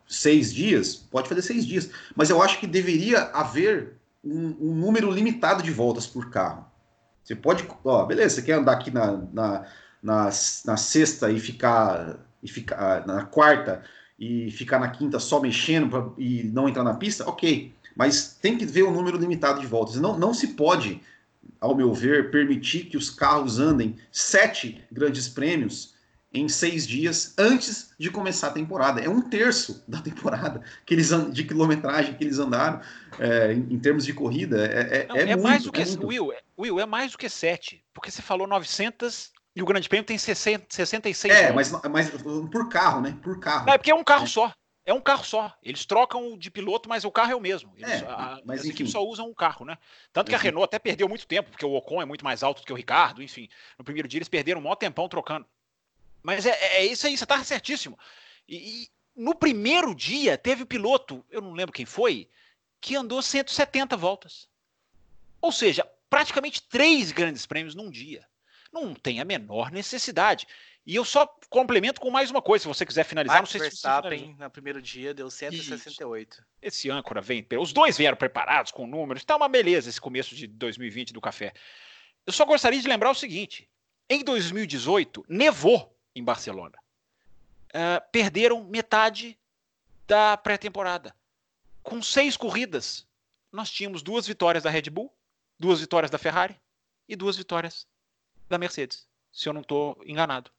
seis dias, pode fazer seis dias, mas eu acho que deveria haver um, um, número limitado de voltas por carro. Você pode, ó, beleza, você quer andar aqui na, na, na, na sexta e ficar, e ficar na quarta e ficar na quinta só mexendo pra, e não entrar na pista, ok. Mas tem que ver um número limitado de voltas. Não, não se pode ao meu ver, permitir que os carros andem sete grandes prêmios em seis dias antes de começar a temporada. É um terço da temporada que eles de quilometragem que eles andaram é, em, termos de corrida. É, é, Não, é, é muito, mais do que é Will, é, Will, é mais do que sete, porque você falou 900 e o Grande Prêmio tem 60, 66. É, mas, mas por carro, né? Por carro. Não, é porque é um carro só. É um carro só. Eles trocam de piloto, mas o carro é o mesmo. Eles, é, a, mas, as enfim. equipes só usam um carro, né? Tanto que a Renault até perdeu muito tempo, porque o Ocon é muito mais alto do que o Ricardo, enfim. No primeiro dia eles perderam um maior tempão trocando. Mas é, é, é isso aí, você tá certíssimo. E, e, no primeiro dia teve o piloto, eu não lembro quem foi, que andou 170 voltas. Ou seja, praticamente três grandes prêmios num dia. Não tem a menor necessidade. E eu só complemento com mais uma coisa, se você quiser finalizar. Max não sei Verstappen, se no primeiro dia, deu 168. Isso. Esse âncora vem. Os dois vieram preparados com números. Tá uma beleza esse começo de 2020 do café. Eu só gostaria de lembrar o seguinte: em 2018, nevou em Barcelona. Uh, perderam metade da pré-temporada. Com seis corridas, nós tínhamos duas vitórias da Red Bull, duas vitórias da Ferrari e duas vitórias da Mercedes, se eu não estou enganado.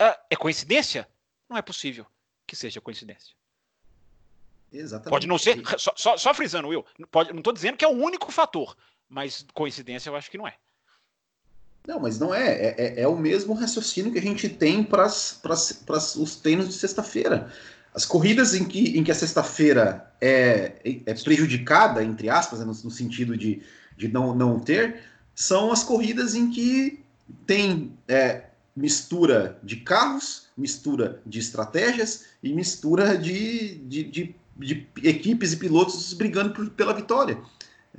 Uh, é coincidência? Não é possível que seja coincidência. Exatamente. Pode não ser, só, só, só frisando, Will, pode, não estou dizendo que é o único fator, mas coincidência eu acho que não é. Não, mas não é. É, é, é o mesmo raciocínio que a gente tem para os treinos de sexta-feira. As corridas em que, em que a sexta-feira é, é prejudicada, entre aspas, no, no, sentido de, de não, não ter, são as corridas em que tem é, mistura de carros, mistura de estratégias e mistura de, de, de, de equipes e pilotos brigando por, pela vitória.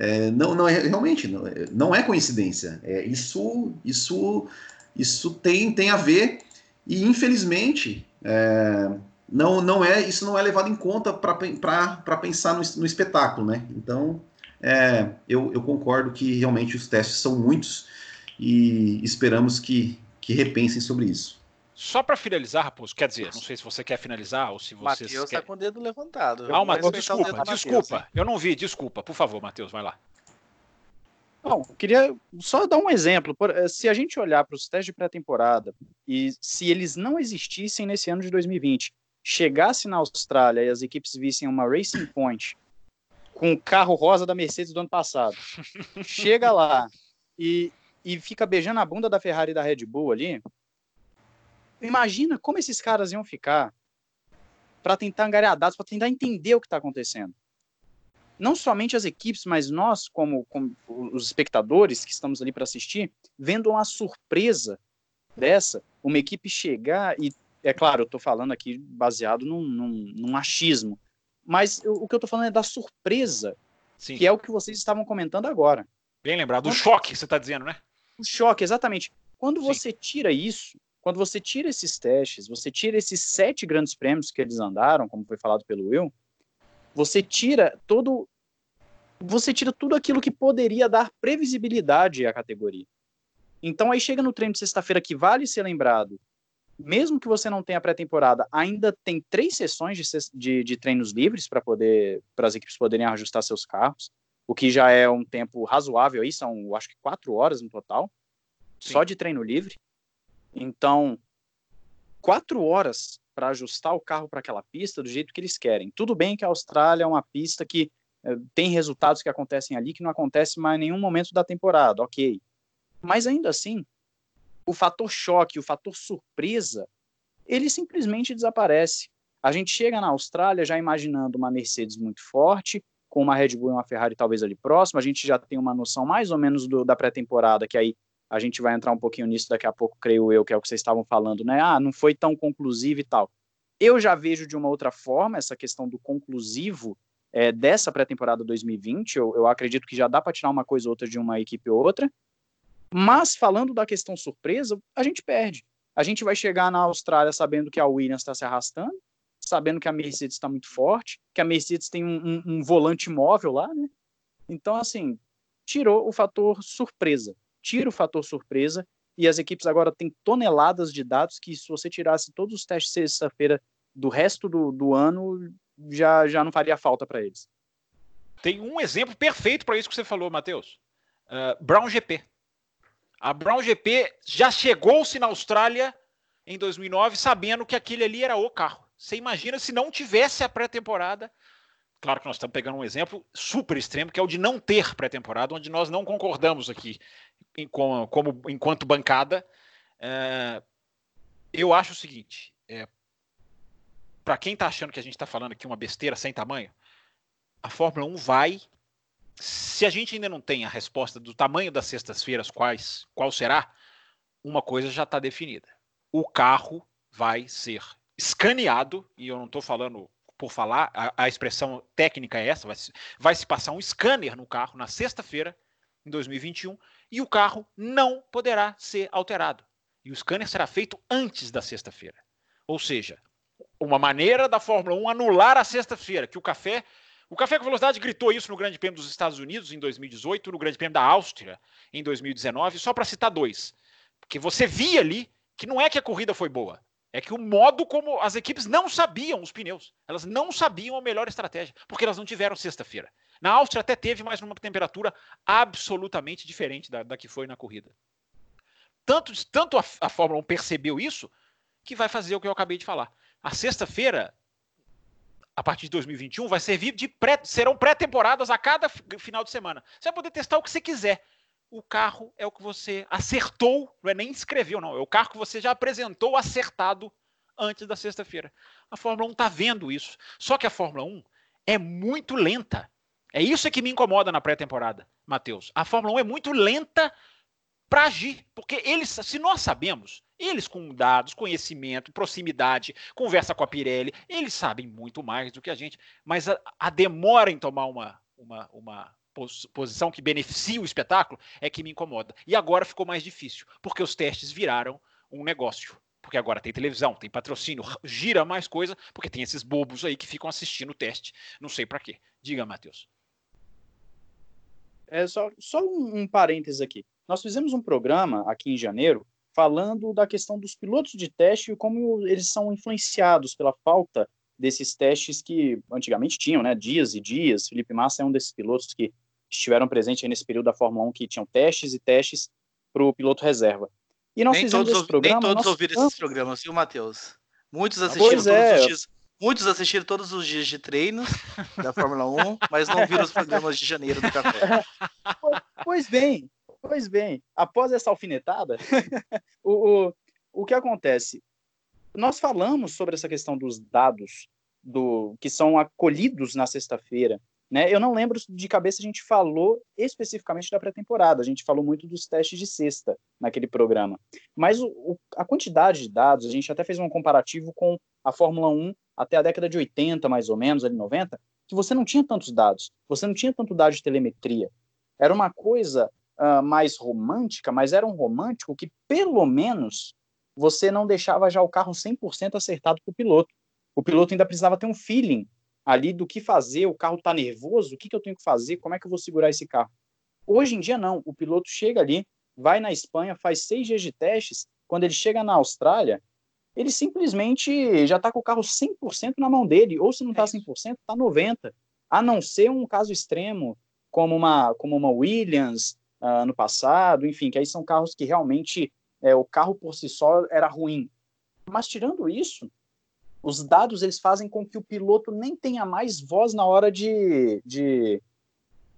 É, não, não é realmente não é, não é coincidência. É, isso, isso, isso tem, tem a ver e infelizmente é, não, não é isso não é levado em conta para pensar no, no, espetáculo, né? Então é, eu, eu concordo que realmente os testes são muitos e esperamos que, que repensem sobre isso. Só para finalizar, Raposo, quer dizer, não sei se você quer finalizar ou se você. Matheus está quer... com o dedo levantado. Ah, Matheus, desculpa, desculpa. Eu não vi, desculpa. Por favor, Matheus, vai lá. Não, queria só dar um exemplo. Eh, se a gente olhar para os testes de pré-temporada e se eles não existissem nesse ano de 2020, chegasse na Austrália e as equipes vissem uma Racing Point com o carro rosa da Mercedes do ano passado, [laughs] chega lá e, e fica beijando a bunda da Ferrari e da Red Bull ali, imagina como esses caras iam ficar para tentar angariar dados, para tentar entender o que está acontecendo. Não somente as equipes, mas nós, como, como os espectadores que estamos ali para assistir, vendo uma surpresa dessa, uma equipe chegar e, é claro, eu estou falando aqui baseado num, num, num achismo, mas eu, o que eu estou falando é da surpresa, Sim. que é o que vocês estavam comentando agora. Bem lembrado, o choque, você está dizendo, né? O choque, exatamente. Quando Sim. você tira isso quando você tira esses testes, você tira esses sete grandes prêmios que eles andaram, como foi falado pelo Will, você tira todo você tira tudo aquilo que poderia dar previsibilidade à categoria. Então aí chega no treino de sexta-feira que vale ser lembrado, mesmo que você não tenha pré-temporada, ainda tem três sessões de, de, de treinos livres para poder para as equipes poderem ajustar seus carros, o que já é um tempo razoável aí, são acho que quatro horas no total, Sim. só de treino livre. Então, quatro horas para ajustar o carro para aquela pista do jeito que eles querem. Tudo bem que a Austrália é uma pista que é, tem resultados que acontecem ali que não acontece mais em nenhum momento da temporada, ok. Mas ainda assim, o fator choque, o fator surpresa, ele simplesmente desaparece. A gente chega na Austrália já imaginando uma Mercedes muito forte, com uma Red Bull e uma Ferrari talvez ali próximo, a gente já tem uma noção mais ou menos do, da pré-temporada, que aí a gente vai entrar um pouquinho nisso daqui a pouco, creio eu, que é o que vocês estavam falando, né? Ah, não foi tão conclusivo e tal. Eu já vejo de uma outra forma essa questão do conclusivo é, dessa pré-temporada 2020. Eu, eu acredito que já dá para tirar uma coisa ou outra de uma equipe ou outra. Mas falando da questão surpresa, a gente perde. A gente vai chegar na Austrália sabendo que a Williams está se arrastando, sabendo que a Mercedes está muito forte, que a Mercedes tem um, um, um volante móvel lá, né? Então, assim, tirou o fator surpresa tira o fator surpresa e as equipes agora têm toneladas de dados que se você tirasse todos os testes sexta-feira do resto do, do ano, já, já não faria falta para eles. Tem um exemplo perfeito para isso que você falou, Matheus. Uh, Brown GP. A Brown GP já chegou-se na Austrália em 2009 sabendo que aquele ali era o carro. Você imagina se não tivesse a pré-temporada Claro que nós estamos pegando um exemplo super extremo, que é o de não ter pré-temporada, onde nós não concordamos aqui em, como, como, enquanto bancada. É, eu acho o seguinte: é, para quem está achando que a gente está falando aqui uma besteira sem tamanho, a Fórmula 1 vai. Se a gente ainda não tem a resposta do tamanho das sextas-feiras, quais, qual será, uma coisa já está definida. O carro vai ser escaneado, e eu não estou falando por falar, a, a expressão técnica é essa, vai se, vai se passar um scanner no carro na sexta-feira, em 2021, e o carro não poderá ser alterado. E o scanner será feito antes da sexta-feira. Ou seja, uma maneira da Fórmula 1 anular a sexta-feira, que o café. O Café com Velocidade gritou isso no Grande Prêmio dos Estados Unidos em 2018, no Grande Prêmio da Áustria em 2019, só para citar dois. Porque você via ali que não é que a corrida foi boa, é que o modo como as equipes não sabiam os pneus, elas não sabiam a melhor estratégia, porque elas não tiveram sexta-feira. Na Áustria até teve, mas numa temperatura absolutamente diferente da, da que foi na corrida. Tanto, tanto a, a Fórmula 1 percebeu isso, que vai fazer o que eu acabei de falar. A sexta-feira, a partir de 2021, vai servir de pré, serão pré-temporadas a cada final de semana. Você vai poder testar o que você quiser. O carro é o que você acertou, não é nem escreveu, não. É o carro que você já apresentou acertado antes da sexta-feira. A Fórmula 1 está vendo isso. Só que a Fórmula 1 é muito lenta. É isso que me incomoda na pré-temporada, Matheus. A Fórmula 1 é muito lenta para agir, porque eles, se nós sabemos, eles com dados, conhecimento, proximidade, conversa com a Pirelli, eles sabem muito mais do que a gente, mas a, a demora em tomar uma, uma, uma posição que beneficia o espetáculo é que me incomoda. E agora ficou mais difícil, porque os testes viraram um negócio. Porque agora tem televisão, tem patrocínio, gira mais coisa, porque tem esses bobos aí que ficam assistindo o teste. Não sei para quê. Diga, Matheus. É só, só um, um parênteses aqui. Nós fizemos um programa aqui em janeiro falando da questão dos pilotos de teste e como eles são influenciados pela falta desses testes que antigamente tinham, né? Dias e dias. Felipe Massa é um desses pilotos que estiveram presentes nesse período da Fórmula 1 que tinham testes e testes para o piloto reserva. E nós nem fizemos todos, esse programa. Nem todos ouviram esses programas, viu, Matheus? Muitos assistiram é. todos os dias. Muitos assistiram todos os dias de treino da Fórmula 1, mas não viram os programas de janeiro do café. [laughs] Pois bem, Pois bem, após essa alfinetada, [laughs] o, o, o que acontece? Nós falamos sobre essa questão dos dados do que são acolhidos na sexta-feira. Né? Eu não lembro de cabeça a gente falou especificamente da pré-temporada, a gente falou muito dos testes de sexta naquele programa. Mas o, o, a quantidade de dados, a gente até fez um comparativo com a Fórmula 1 até a década de 80, mais ou menos, ali 90, que você não tinha tantos dados, você não tinha tanto dado de telemetria. Era uma coisa uh, mais romântica, mas era um romântico que, pelo menos, você não deixava já o carro 100% acertado para o piloto. O piloto ainda precisava ter um feeling ali do que fazer, o carro está nervoso, o que, que eu tenho que fazer, como é que eu vou segurar esse carro. Hoje em dia, não. O piloto chega ali, vai na Espanha, faz seis dias de testes, quando ele chega na Austrália, ele simplesmente já está com o carro 100% na mão dele, ou se não está 100%, está 90%. A não ser um caso extremo, como uma, como uma Williams, uh, no passado, enfim, que aí são carros que realmente é, o carro por si só era ruim. Mas tirando isso, os dados eles fazem com que o piloto nem tenha mais voz na hora de, de,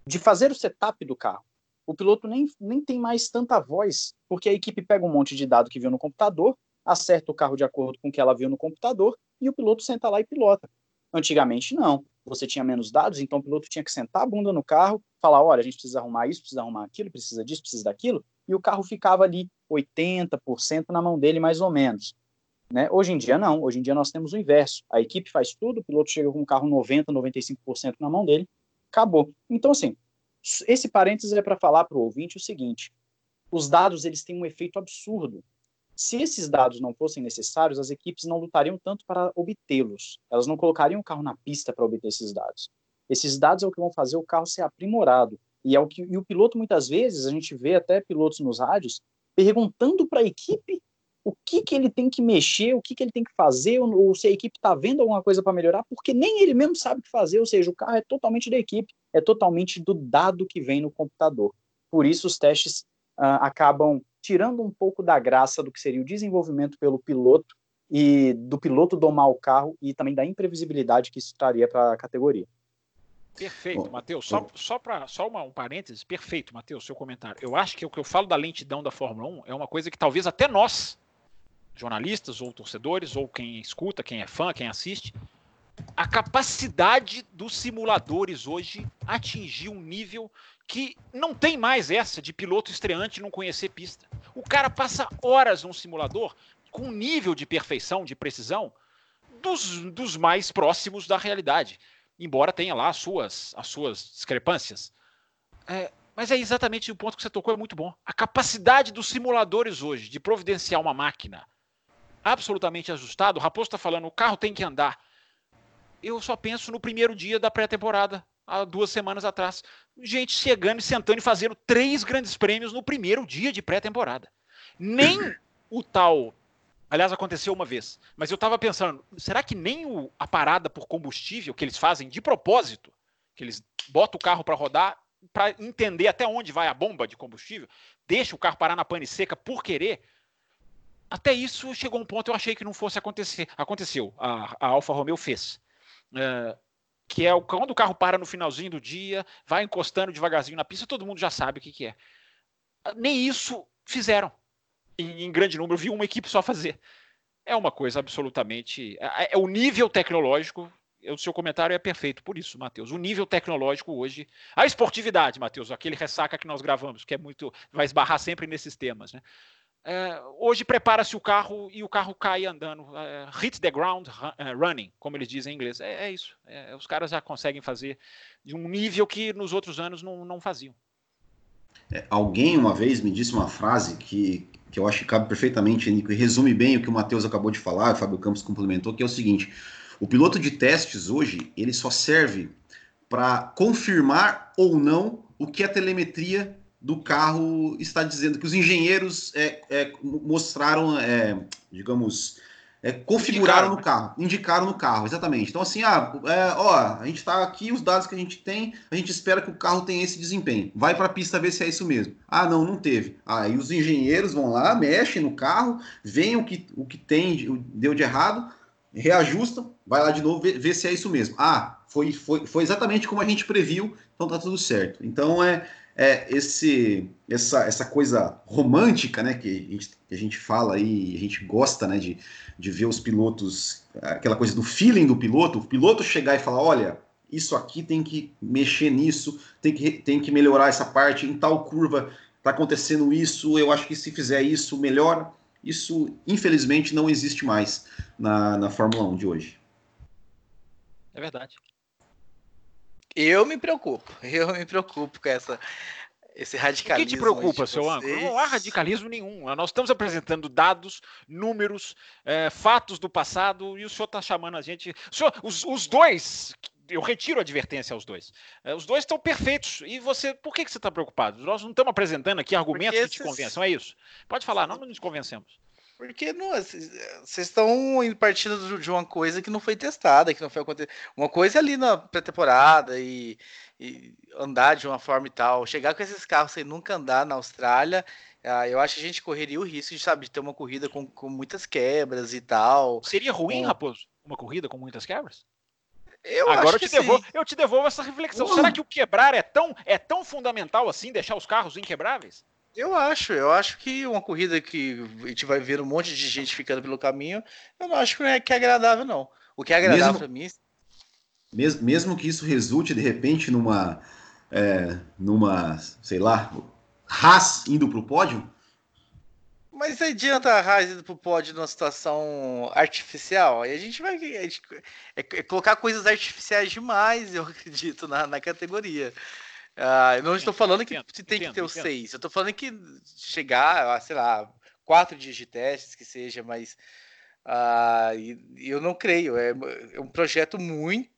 de fazer o setup do carro. O piloto nem, nem tem mais tanta voz, porque a equipe pega um monte de dado que viu no computador, acerta o carro de acordo com o que ela viu no computador e o piloto senta lá e pilota. Antigamente, não você tinha menos dados, então o piloto tinha que sentar a bunda no carro, falar, olha, a gente precisa arrumar isso, precisa arrumar aquilo, precisa disso, precisa daquilo, e o carro ficava ali 80% na mão dele, mais ou menos. Né? Hoje em dia, não. Hoje em dia nós temos o inverso. A equipe faz tudo, o piloto chega com o carro 90%, 95% na mão dele, acabou. Então, assim, esse parênteses é para falar para o ouvinte o seguinte, os dados eles têm um efeito absurdo se esses dados não fossem necessários, as equipes não lutariam tanto para obtê-los. Elas não colocariam o carro na pista para obter esses dados. Esses dados é o que vão fazer o carro ser aprimorado. E, é o, que, e o piloto, muitas vezes, a gente vê até pilotos nos rádios perguntando para a equipe o que, que ele tem que mexer, o que, que ele tem que fazer, ou, ou se a equipe está vendo alguma coisa para melhorar, porque nem ele mesmo sabe o que fazer, ou seja, o carro é totalmente da equipe, é totalmente do dado que vem no computador. Por isso, os testes uh, acabam tirando um pouco da graça do que seria o desenvolvimento pelo piloto e do piloto domar o carro e também da imprevisibilidade que isso traria para a categoria. Perfeito, Matheus. Só, só, pra, só uma, um parênteses, perfeito, Matheus, seu comentário. Eu acho que o que eu falo da lentidão da Fórmula 1 é uma coisa que talvez até nós, jornalistas ou torcedores, ou quem escuta, quem é fã, quem assiste, a capacidade dos simuladores hoje atingir um nível que não tem mais essa de piloto estreante não conhecer pista. O cara passa horas num simulador com um nível de perfeição, de precisão, dos, dos mais próximos da realidade. Embora tenha lá as suas, as suas discrepâncias. É, Mas é exatamente o ponto que você tocou, é muito bom. A capacidade dos simuladores hoje de providenciar uma máquina absolutamente ajustado. O Raposo está falando, o carro tem que andar. Eu só penso no primeiro dia da pré-temporada, há duas semanas atrás. Gente chegando e sentando e fazendo três grandes prêmios no primeiro dia de pré-temporada. Nem o tal. Aliás, aconteceu uma vez. Mas eu estava pensando, será que nem o, a parada por combustível que eles fazem de propósito, que eles botam o carro para rodar, para entender até onde vai a bomba de combustível, deixa o carro parar na pane seca por querer, até isso chegou um ponto eu achei que não fosse acontecer. Aconteceu. A, a Alfa Romeo fez. Uh, que é o, quando o carro para no finalzinho do dia, vai encostando devagarzinho na pista, todo mundo já sabe o que, que é. Nem isso fizeram em, em, grande número. Vi uma equipe só fazer. É uma coisa absolutamente. É, é o nível tecnológico. O seu comentário é perfeito por isso, Matheus. O nível tecnológico hoje. A esportividade, Matheus, aquele ressaca que nós gravamos, que é muito. vai esbarrar sempre nesses temas, né? É, hoje prepara-se o carro e o carro cai andando. É, hit the ground é, running, como eles dizem em inglês. É, é isso. É, os caras já conseguem fazer de um nível que nos outros anos não, não faziam. É, alguém uma vez me disse uma frase que, que eu acho que cabe perfeitamente, e resume bem o que o Matheus acabou de falar, o Fábio Campos complementou, que é o seguinte: o piloto de testes hoje ele só serve para confirmar ou não o que a telemetria do carro está dizendo que os engenheiros é, é, mostraram, é, digamos, é, configuraram indicaram, no carro, indicaram no carro, exatamente. Então, assim, ah, é, ó, a gente está aqui, os dados que a gente tem, a gente espera que o carro tenha esse desempenho. Vai para a pista ver se é isso mesmo. Ah, não, não teve. Aí os engenheiros vão lá, mexem no carro, veem o que, o que tem, deu de errado, reajustam, vai lá de novo ver, ver se é isso mesmo. Ah, foi, foi, foi exatamente como a gente previu, então tá tudo certo. Então é é esse essa, essa coisa romântica, né, que a gente, que a gente fala aí, a gente gosta, né, de, de ver os pilotos, aquela coisa do feeling do piloto, o piloto chegar e falar, olha, isso aqui tem que mexer nisso, tem que, tem que melhorar essa parte, em tal curva está acontecendo isso, eu acho que se fizer isso, melhora. Isso, infelizmente, não existe mais na, na Fórmula 1 de hoje. É verdade. Eu me preocupo, [laughs] eu me preocupo com essa, esse radicalismo. O que te preocupa, seu âncora? Não há radicalismo nenhum. Nós estamos apresentando dados, números, é, fatos do passado e o senhor está chamando a gente. Senhor, os, os, dois, eu retiro a advertência aos dois. É, os dois estão perfeitos. E você, por que, que você está preocupado? Nós não estamos apresentando aqui argumentos Porque que te esses... convençam, é isso? Pode falar, não, não nos convencemos. Porque não, vocês estão partindo de uma coisa que não foi testada, que não foi acontecer. Uma coisa é ali na pré-temporada e, e, andar de uma forma e tal. Chegar com esses carros sem nunca andar na Austrália, ah, eu acho que a gente correria o risco de, sabe, de ter uma corrida com, com muitas quebras e tal. Seria ruim, com... Raposo, uma corrida com muitas quebras? Eu Agora eu te, devolvo, eu te devolvo essa reflexão. Uh. Será que o quebrar é tão, é tão fundamental assim, deixar os carros inquebráveis? Eu acho, eu acho que uma corrida que a gente vai ver um monte de gente ficando pelo caminho, eu não acho que é, que é agradável, não. O que é agradável para mim. Mesmo, mesmo que isso resulte, de repente, numa. É, numa, sei lá, Haas indo para o pódio? Mas adianta a Haas indo para o pódio numa situação artificial? Aí a gente vai. A gente, é, é, colocar coisas artificiais demais, eu acredito, na, na categoria. Uh, eu não estou falando que entendo, tem que ter os seis. Eu estou falando que chegar, a, sei lá, quatro dias de testes que seja, mas uh, eu não creio. É, é, um projeto muito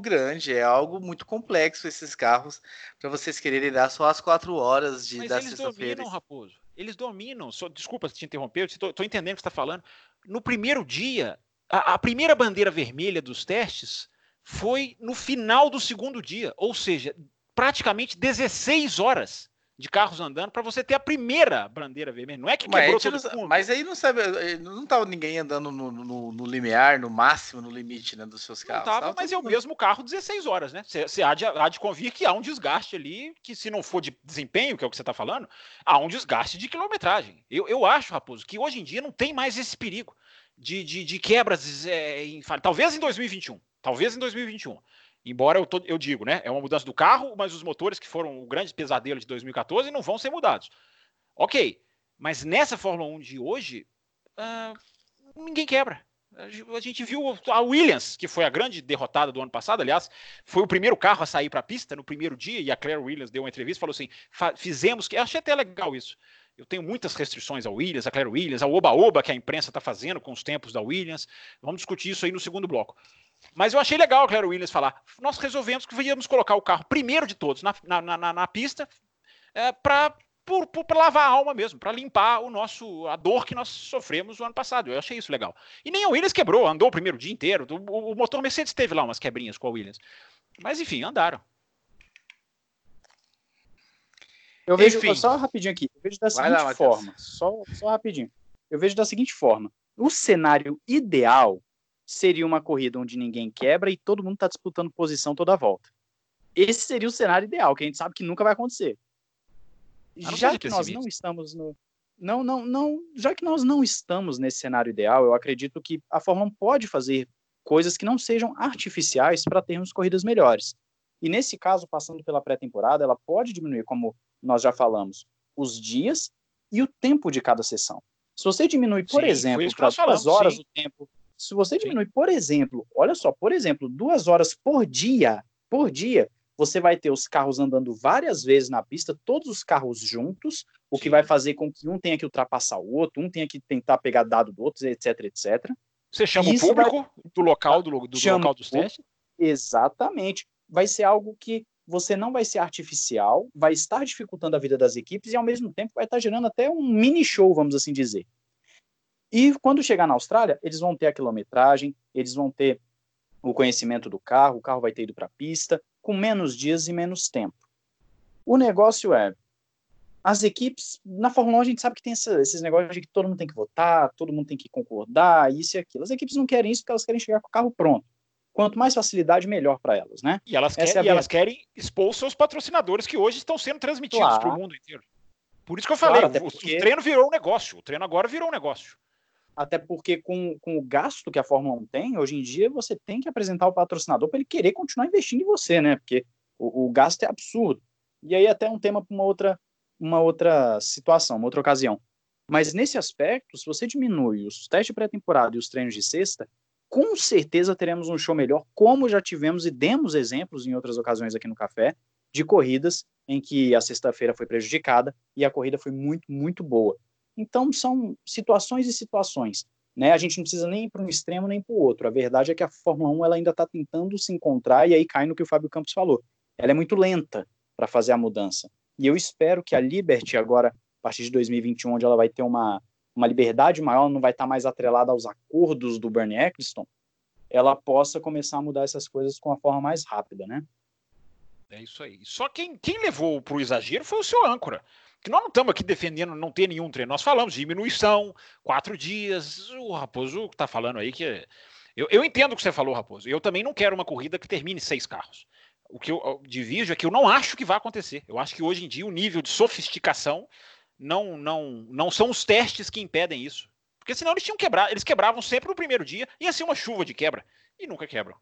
grande, é algo muito complexo esses carros para vocês quererem dar só as quatro horas de mas da eles dominam, Raposo. Eles dominam. Só, desculpa te interromper, estou entendendo o que você está falando. No primeiro dia, a, a primeira bandeira vermelha dos testes foi no final do segundo dia, ou seja, praticamente 16 horas de carros andando para você ter a primeira bandeira vermelha. Não é que quebrou mas, todo mundo. Mas aí não sabe, eh, não estava ninguém andando no, no, no, limiar, no máximo, no limite né, dos seus carros. Não tava, mas é o mesmo carro 16 horas, né? Você há de, há de convir que há um desgaste ali, que se não for de desempenho, que é o que você está falando, há um desgaste de quilometragem. Eu, eu acho, Raposo, que hoje em dia não tem mais esse perigo de, de, de quebras, é, em, talvez em 2021, talvez em 2021. Embora eu, eu digo, né? É uma mudança do carro, mas os motores que foram o grande pesadelo de 2014 não vão ser mudados. Ok, mas nessa Fórmula 1 de hoje, uh, ninguém quebra. A gente viu a Williams, que foi a grande derrotada do ano passado, aliás, foi o primeiro carro a sair para a pista no primeiro dia, e a Claire Williams deu uma entrevista e falou assim: fizemos que. Achei até legal isso. Eu tenho muitas restrições ao Williams, a Claire Williams, ao Oba-Oba que a imprensa está fazendo com os tempos da Williams. Vamos discutir isso aí no segundo bloco. Mas eu achei legal a Claire Williams falar. Nós resolvemos que íamos colocar o carro primeiro de todos na, na, na, na pista é, para por, por, lavar a alma mesmo, para limpar o nosso a dor que nós sofremos no ano passado. Eu achei isso legal. E nem a Williams quebrou, andou o primeiro dia inteiro. O, o motor Mercedes teve lá umas quebrinhas com a Williams. Mas enfim, andaram. Eu vejo enfim. só rapidinho aqui. Eu vejo da seguinte lá, forma, só, só rapidinho. Eu vejo da seguinte forma: o cenário ideal seria uma corrida onde ninguém quebra e todo mundo está disputando posição toda a volta. Esse seria o cenário ideal, que a gente sabe que nunca vai acontecer já que nós não estamos no. Não, não, não. Já que nós não estamos nesse cenário ideal, eu acredito que a Fórmula 1 pode fazer coisas que não sejam artificiais para termos corridas melhores. E nesse caso, passando pela pré-temporada, ela pode diminuir, como nós já falamos, os dias e o tempo de cada sessão. Se você diminui, por sim, exemplo, para duas horas sim. o tempo. Se você diminui, por exemplo, olha só, por exemplo, duas horas por dia, por dia, você vai ter os carros andando várias vezes na pista, todos os carros juntos, o Sim. que vai fazer com que um tenha que ultrapassar o outro, um tenha que tentar pegar dado do outro, etc, etc. Você chama o público vai... do local do, do local dos testes? Exatamente. Vai ser algo que você não vai ser artificial, vai estar dificultando a vida das equipes e ao mesmo tempo vai estar gerando até um mini show, vamos assim dizer. E quando chegar na Austrália, eles vão ter a quilometragem, eles vão ter o conhecimento do carro, o carro vai ter ido para a pista, com menos dias e menos tempo. O negócio é, as equipes, na Fórmula 1 a gente sabe que tem essa, esses negócios de que todo mundo tem que votar, todo mundo tem que concordar, isso e aquilo. As equipes não querem isso porque elas querem chegar com o carro pronto. Quanto mais facilidade, melhor para elas, né? E elas, quer, é e elas querem expor seus patrocinadores que hoje estão sendo transmitidos claro. para o mundo inteiro. Por isso que eu falei, claro, o, porque... o treino virou um negócio. O treino agora virou um negócio. Até porque com, com o gasto que a Fórmula 1 tem, hoje em dia você tem que apresentar o patrocinador para ele querer continuar investindo em você, né? Porque o, o gasto é absurdo. E aí até um tema para uma outra, uma outra situação, uma outra ocasião. Mas nesse aspecto, se você diminui os testes pré-temporada e os treinos de sexta, com certeza teremos um show melhor, como já tivemos e demos exemplos em outras ocasiões aqui no Café, de corridas em que a sexta-feira foi prejudicada e a corrida foi muito, muito boa. Então, são situações e situações. Né? A gente não precisa nem para um extremo nem para o outro. A verdade é que a Fórmula 1 ela ainda está tentando se encontrar e aí cai no que o Fábio Campos falou. Ela é muito lenta para fazer a mudança. E eu espero que a Liberty, agora, a partir de 2021, onde ela vai ter uma, uma liberdade maior, não vai estar tá mais atrelada aos acordos do Bernie Eccleston, ela possa começar a mudar essas coisas com a forma mais rápida, né? É isso aí. Só quem, quem levou para o exagero foi o seu âncora que nós não estamos aqui defendendo não ter nenhum treino. Nós falamos diminuição, quatro dias. O Raposo está falando aí que. Eu, eu entendo o que você falou, Raposo. Eu também não quero uma corrida que termine seis carros. O que eu divido é que eu não acho que vai acontecer. Eu acho que hoje em dia o nível de sofisticação não, não, não são os testes que impedem isso. Porque senão eles tinham quebrar, eles quebravam sempre no primeiro dia, ia ser uma chuva de quebra. E nunca quebram.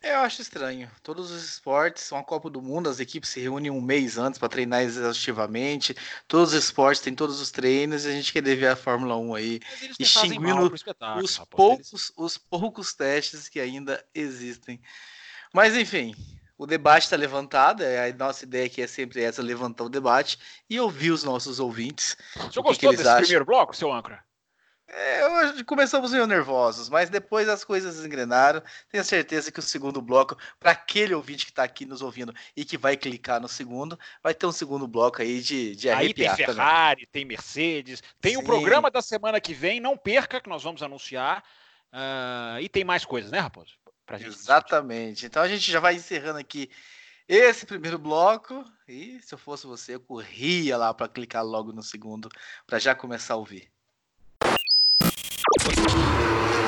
É, eu acho estranho. Todos os esportes são a Copa do Mundo, as equipes se reúnem um mês antes para treinar exaustivamente. Todos os esportes têm todos os treinos e a gente quer ver a Fórmula 1 aí extinguindo os poucos, os poucos testes que ainda existem. Mas enfim, o debate está levantado. É, a nossa ideia aqui é sempre essa: levantar o debate e ouvir os nossos ouvintes. O senhor gostou que desse acham. primeiro bloco, seu âncora? É, hoje começamos meio nervosos, mas depois as coisas engrenaram. Tenho certeza que o segundo bloco, para aquele ouvinte que está aqui nos ouvindo e que vai clicar no segundo, vai ter um segundo bloco aí de, de. Aí tem Ferrari, também. tem Mercedes, tem Sim. o programa da semana que vem, não perca, que nós vamos anunciar. Uh, e tem mais coisas, né, Raposo? Exatamente. Discutir. Então a gente já vai encerrando aqui esse primeiro bloco. E se eu fosse você, eu corria lá para clicar logo no segundo, para já começar a ouvir. Let's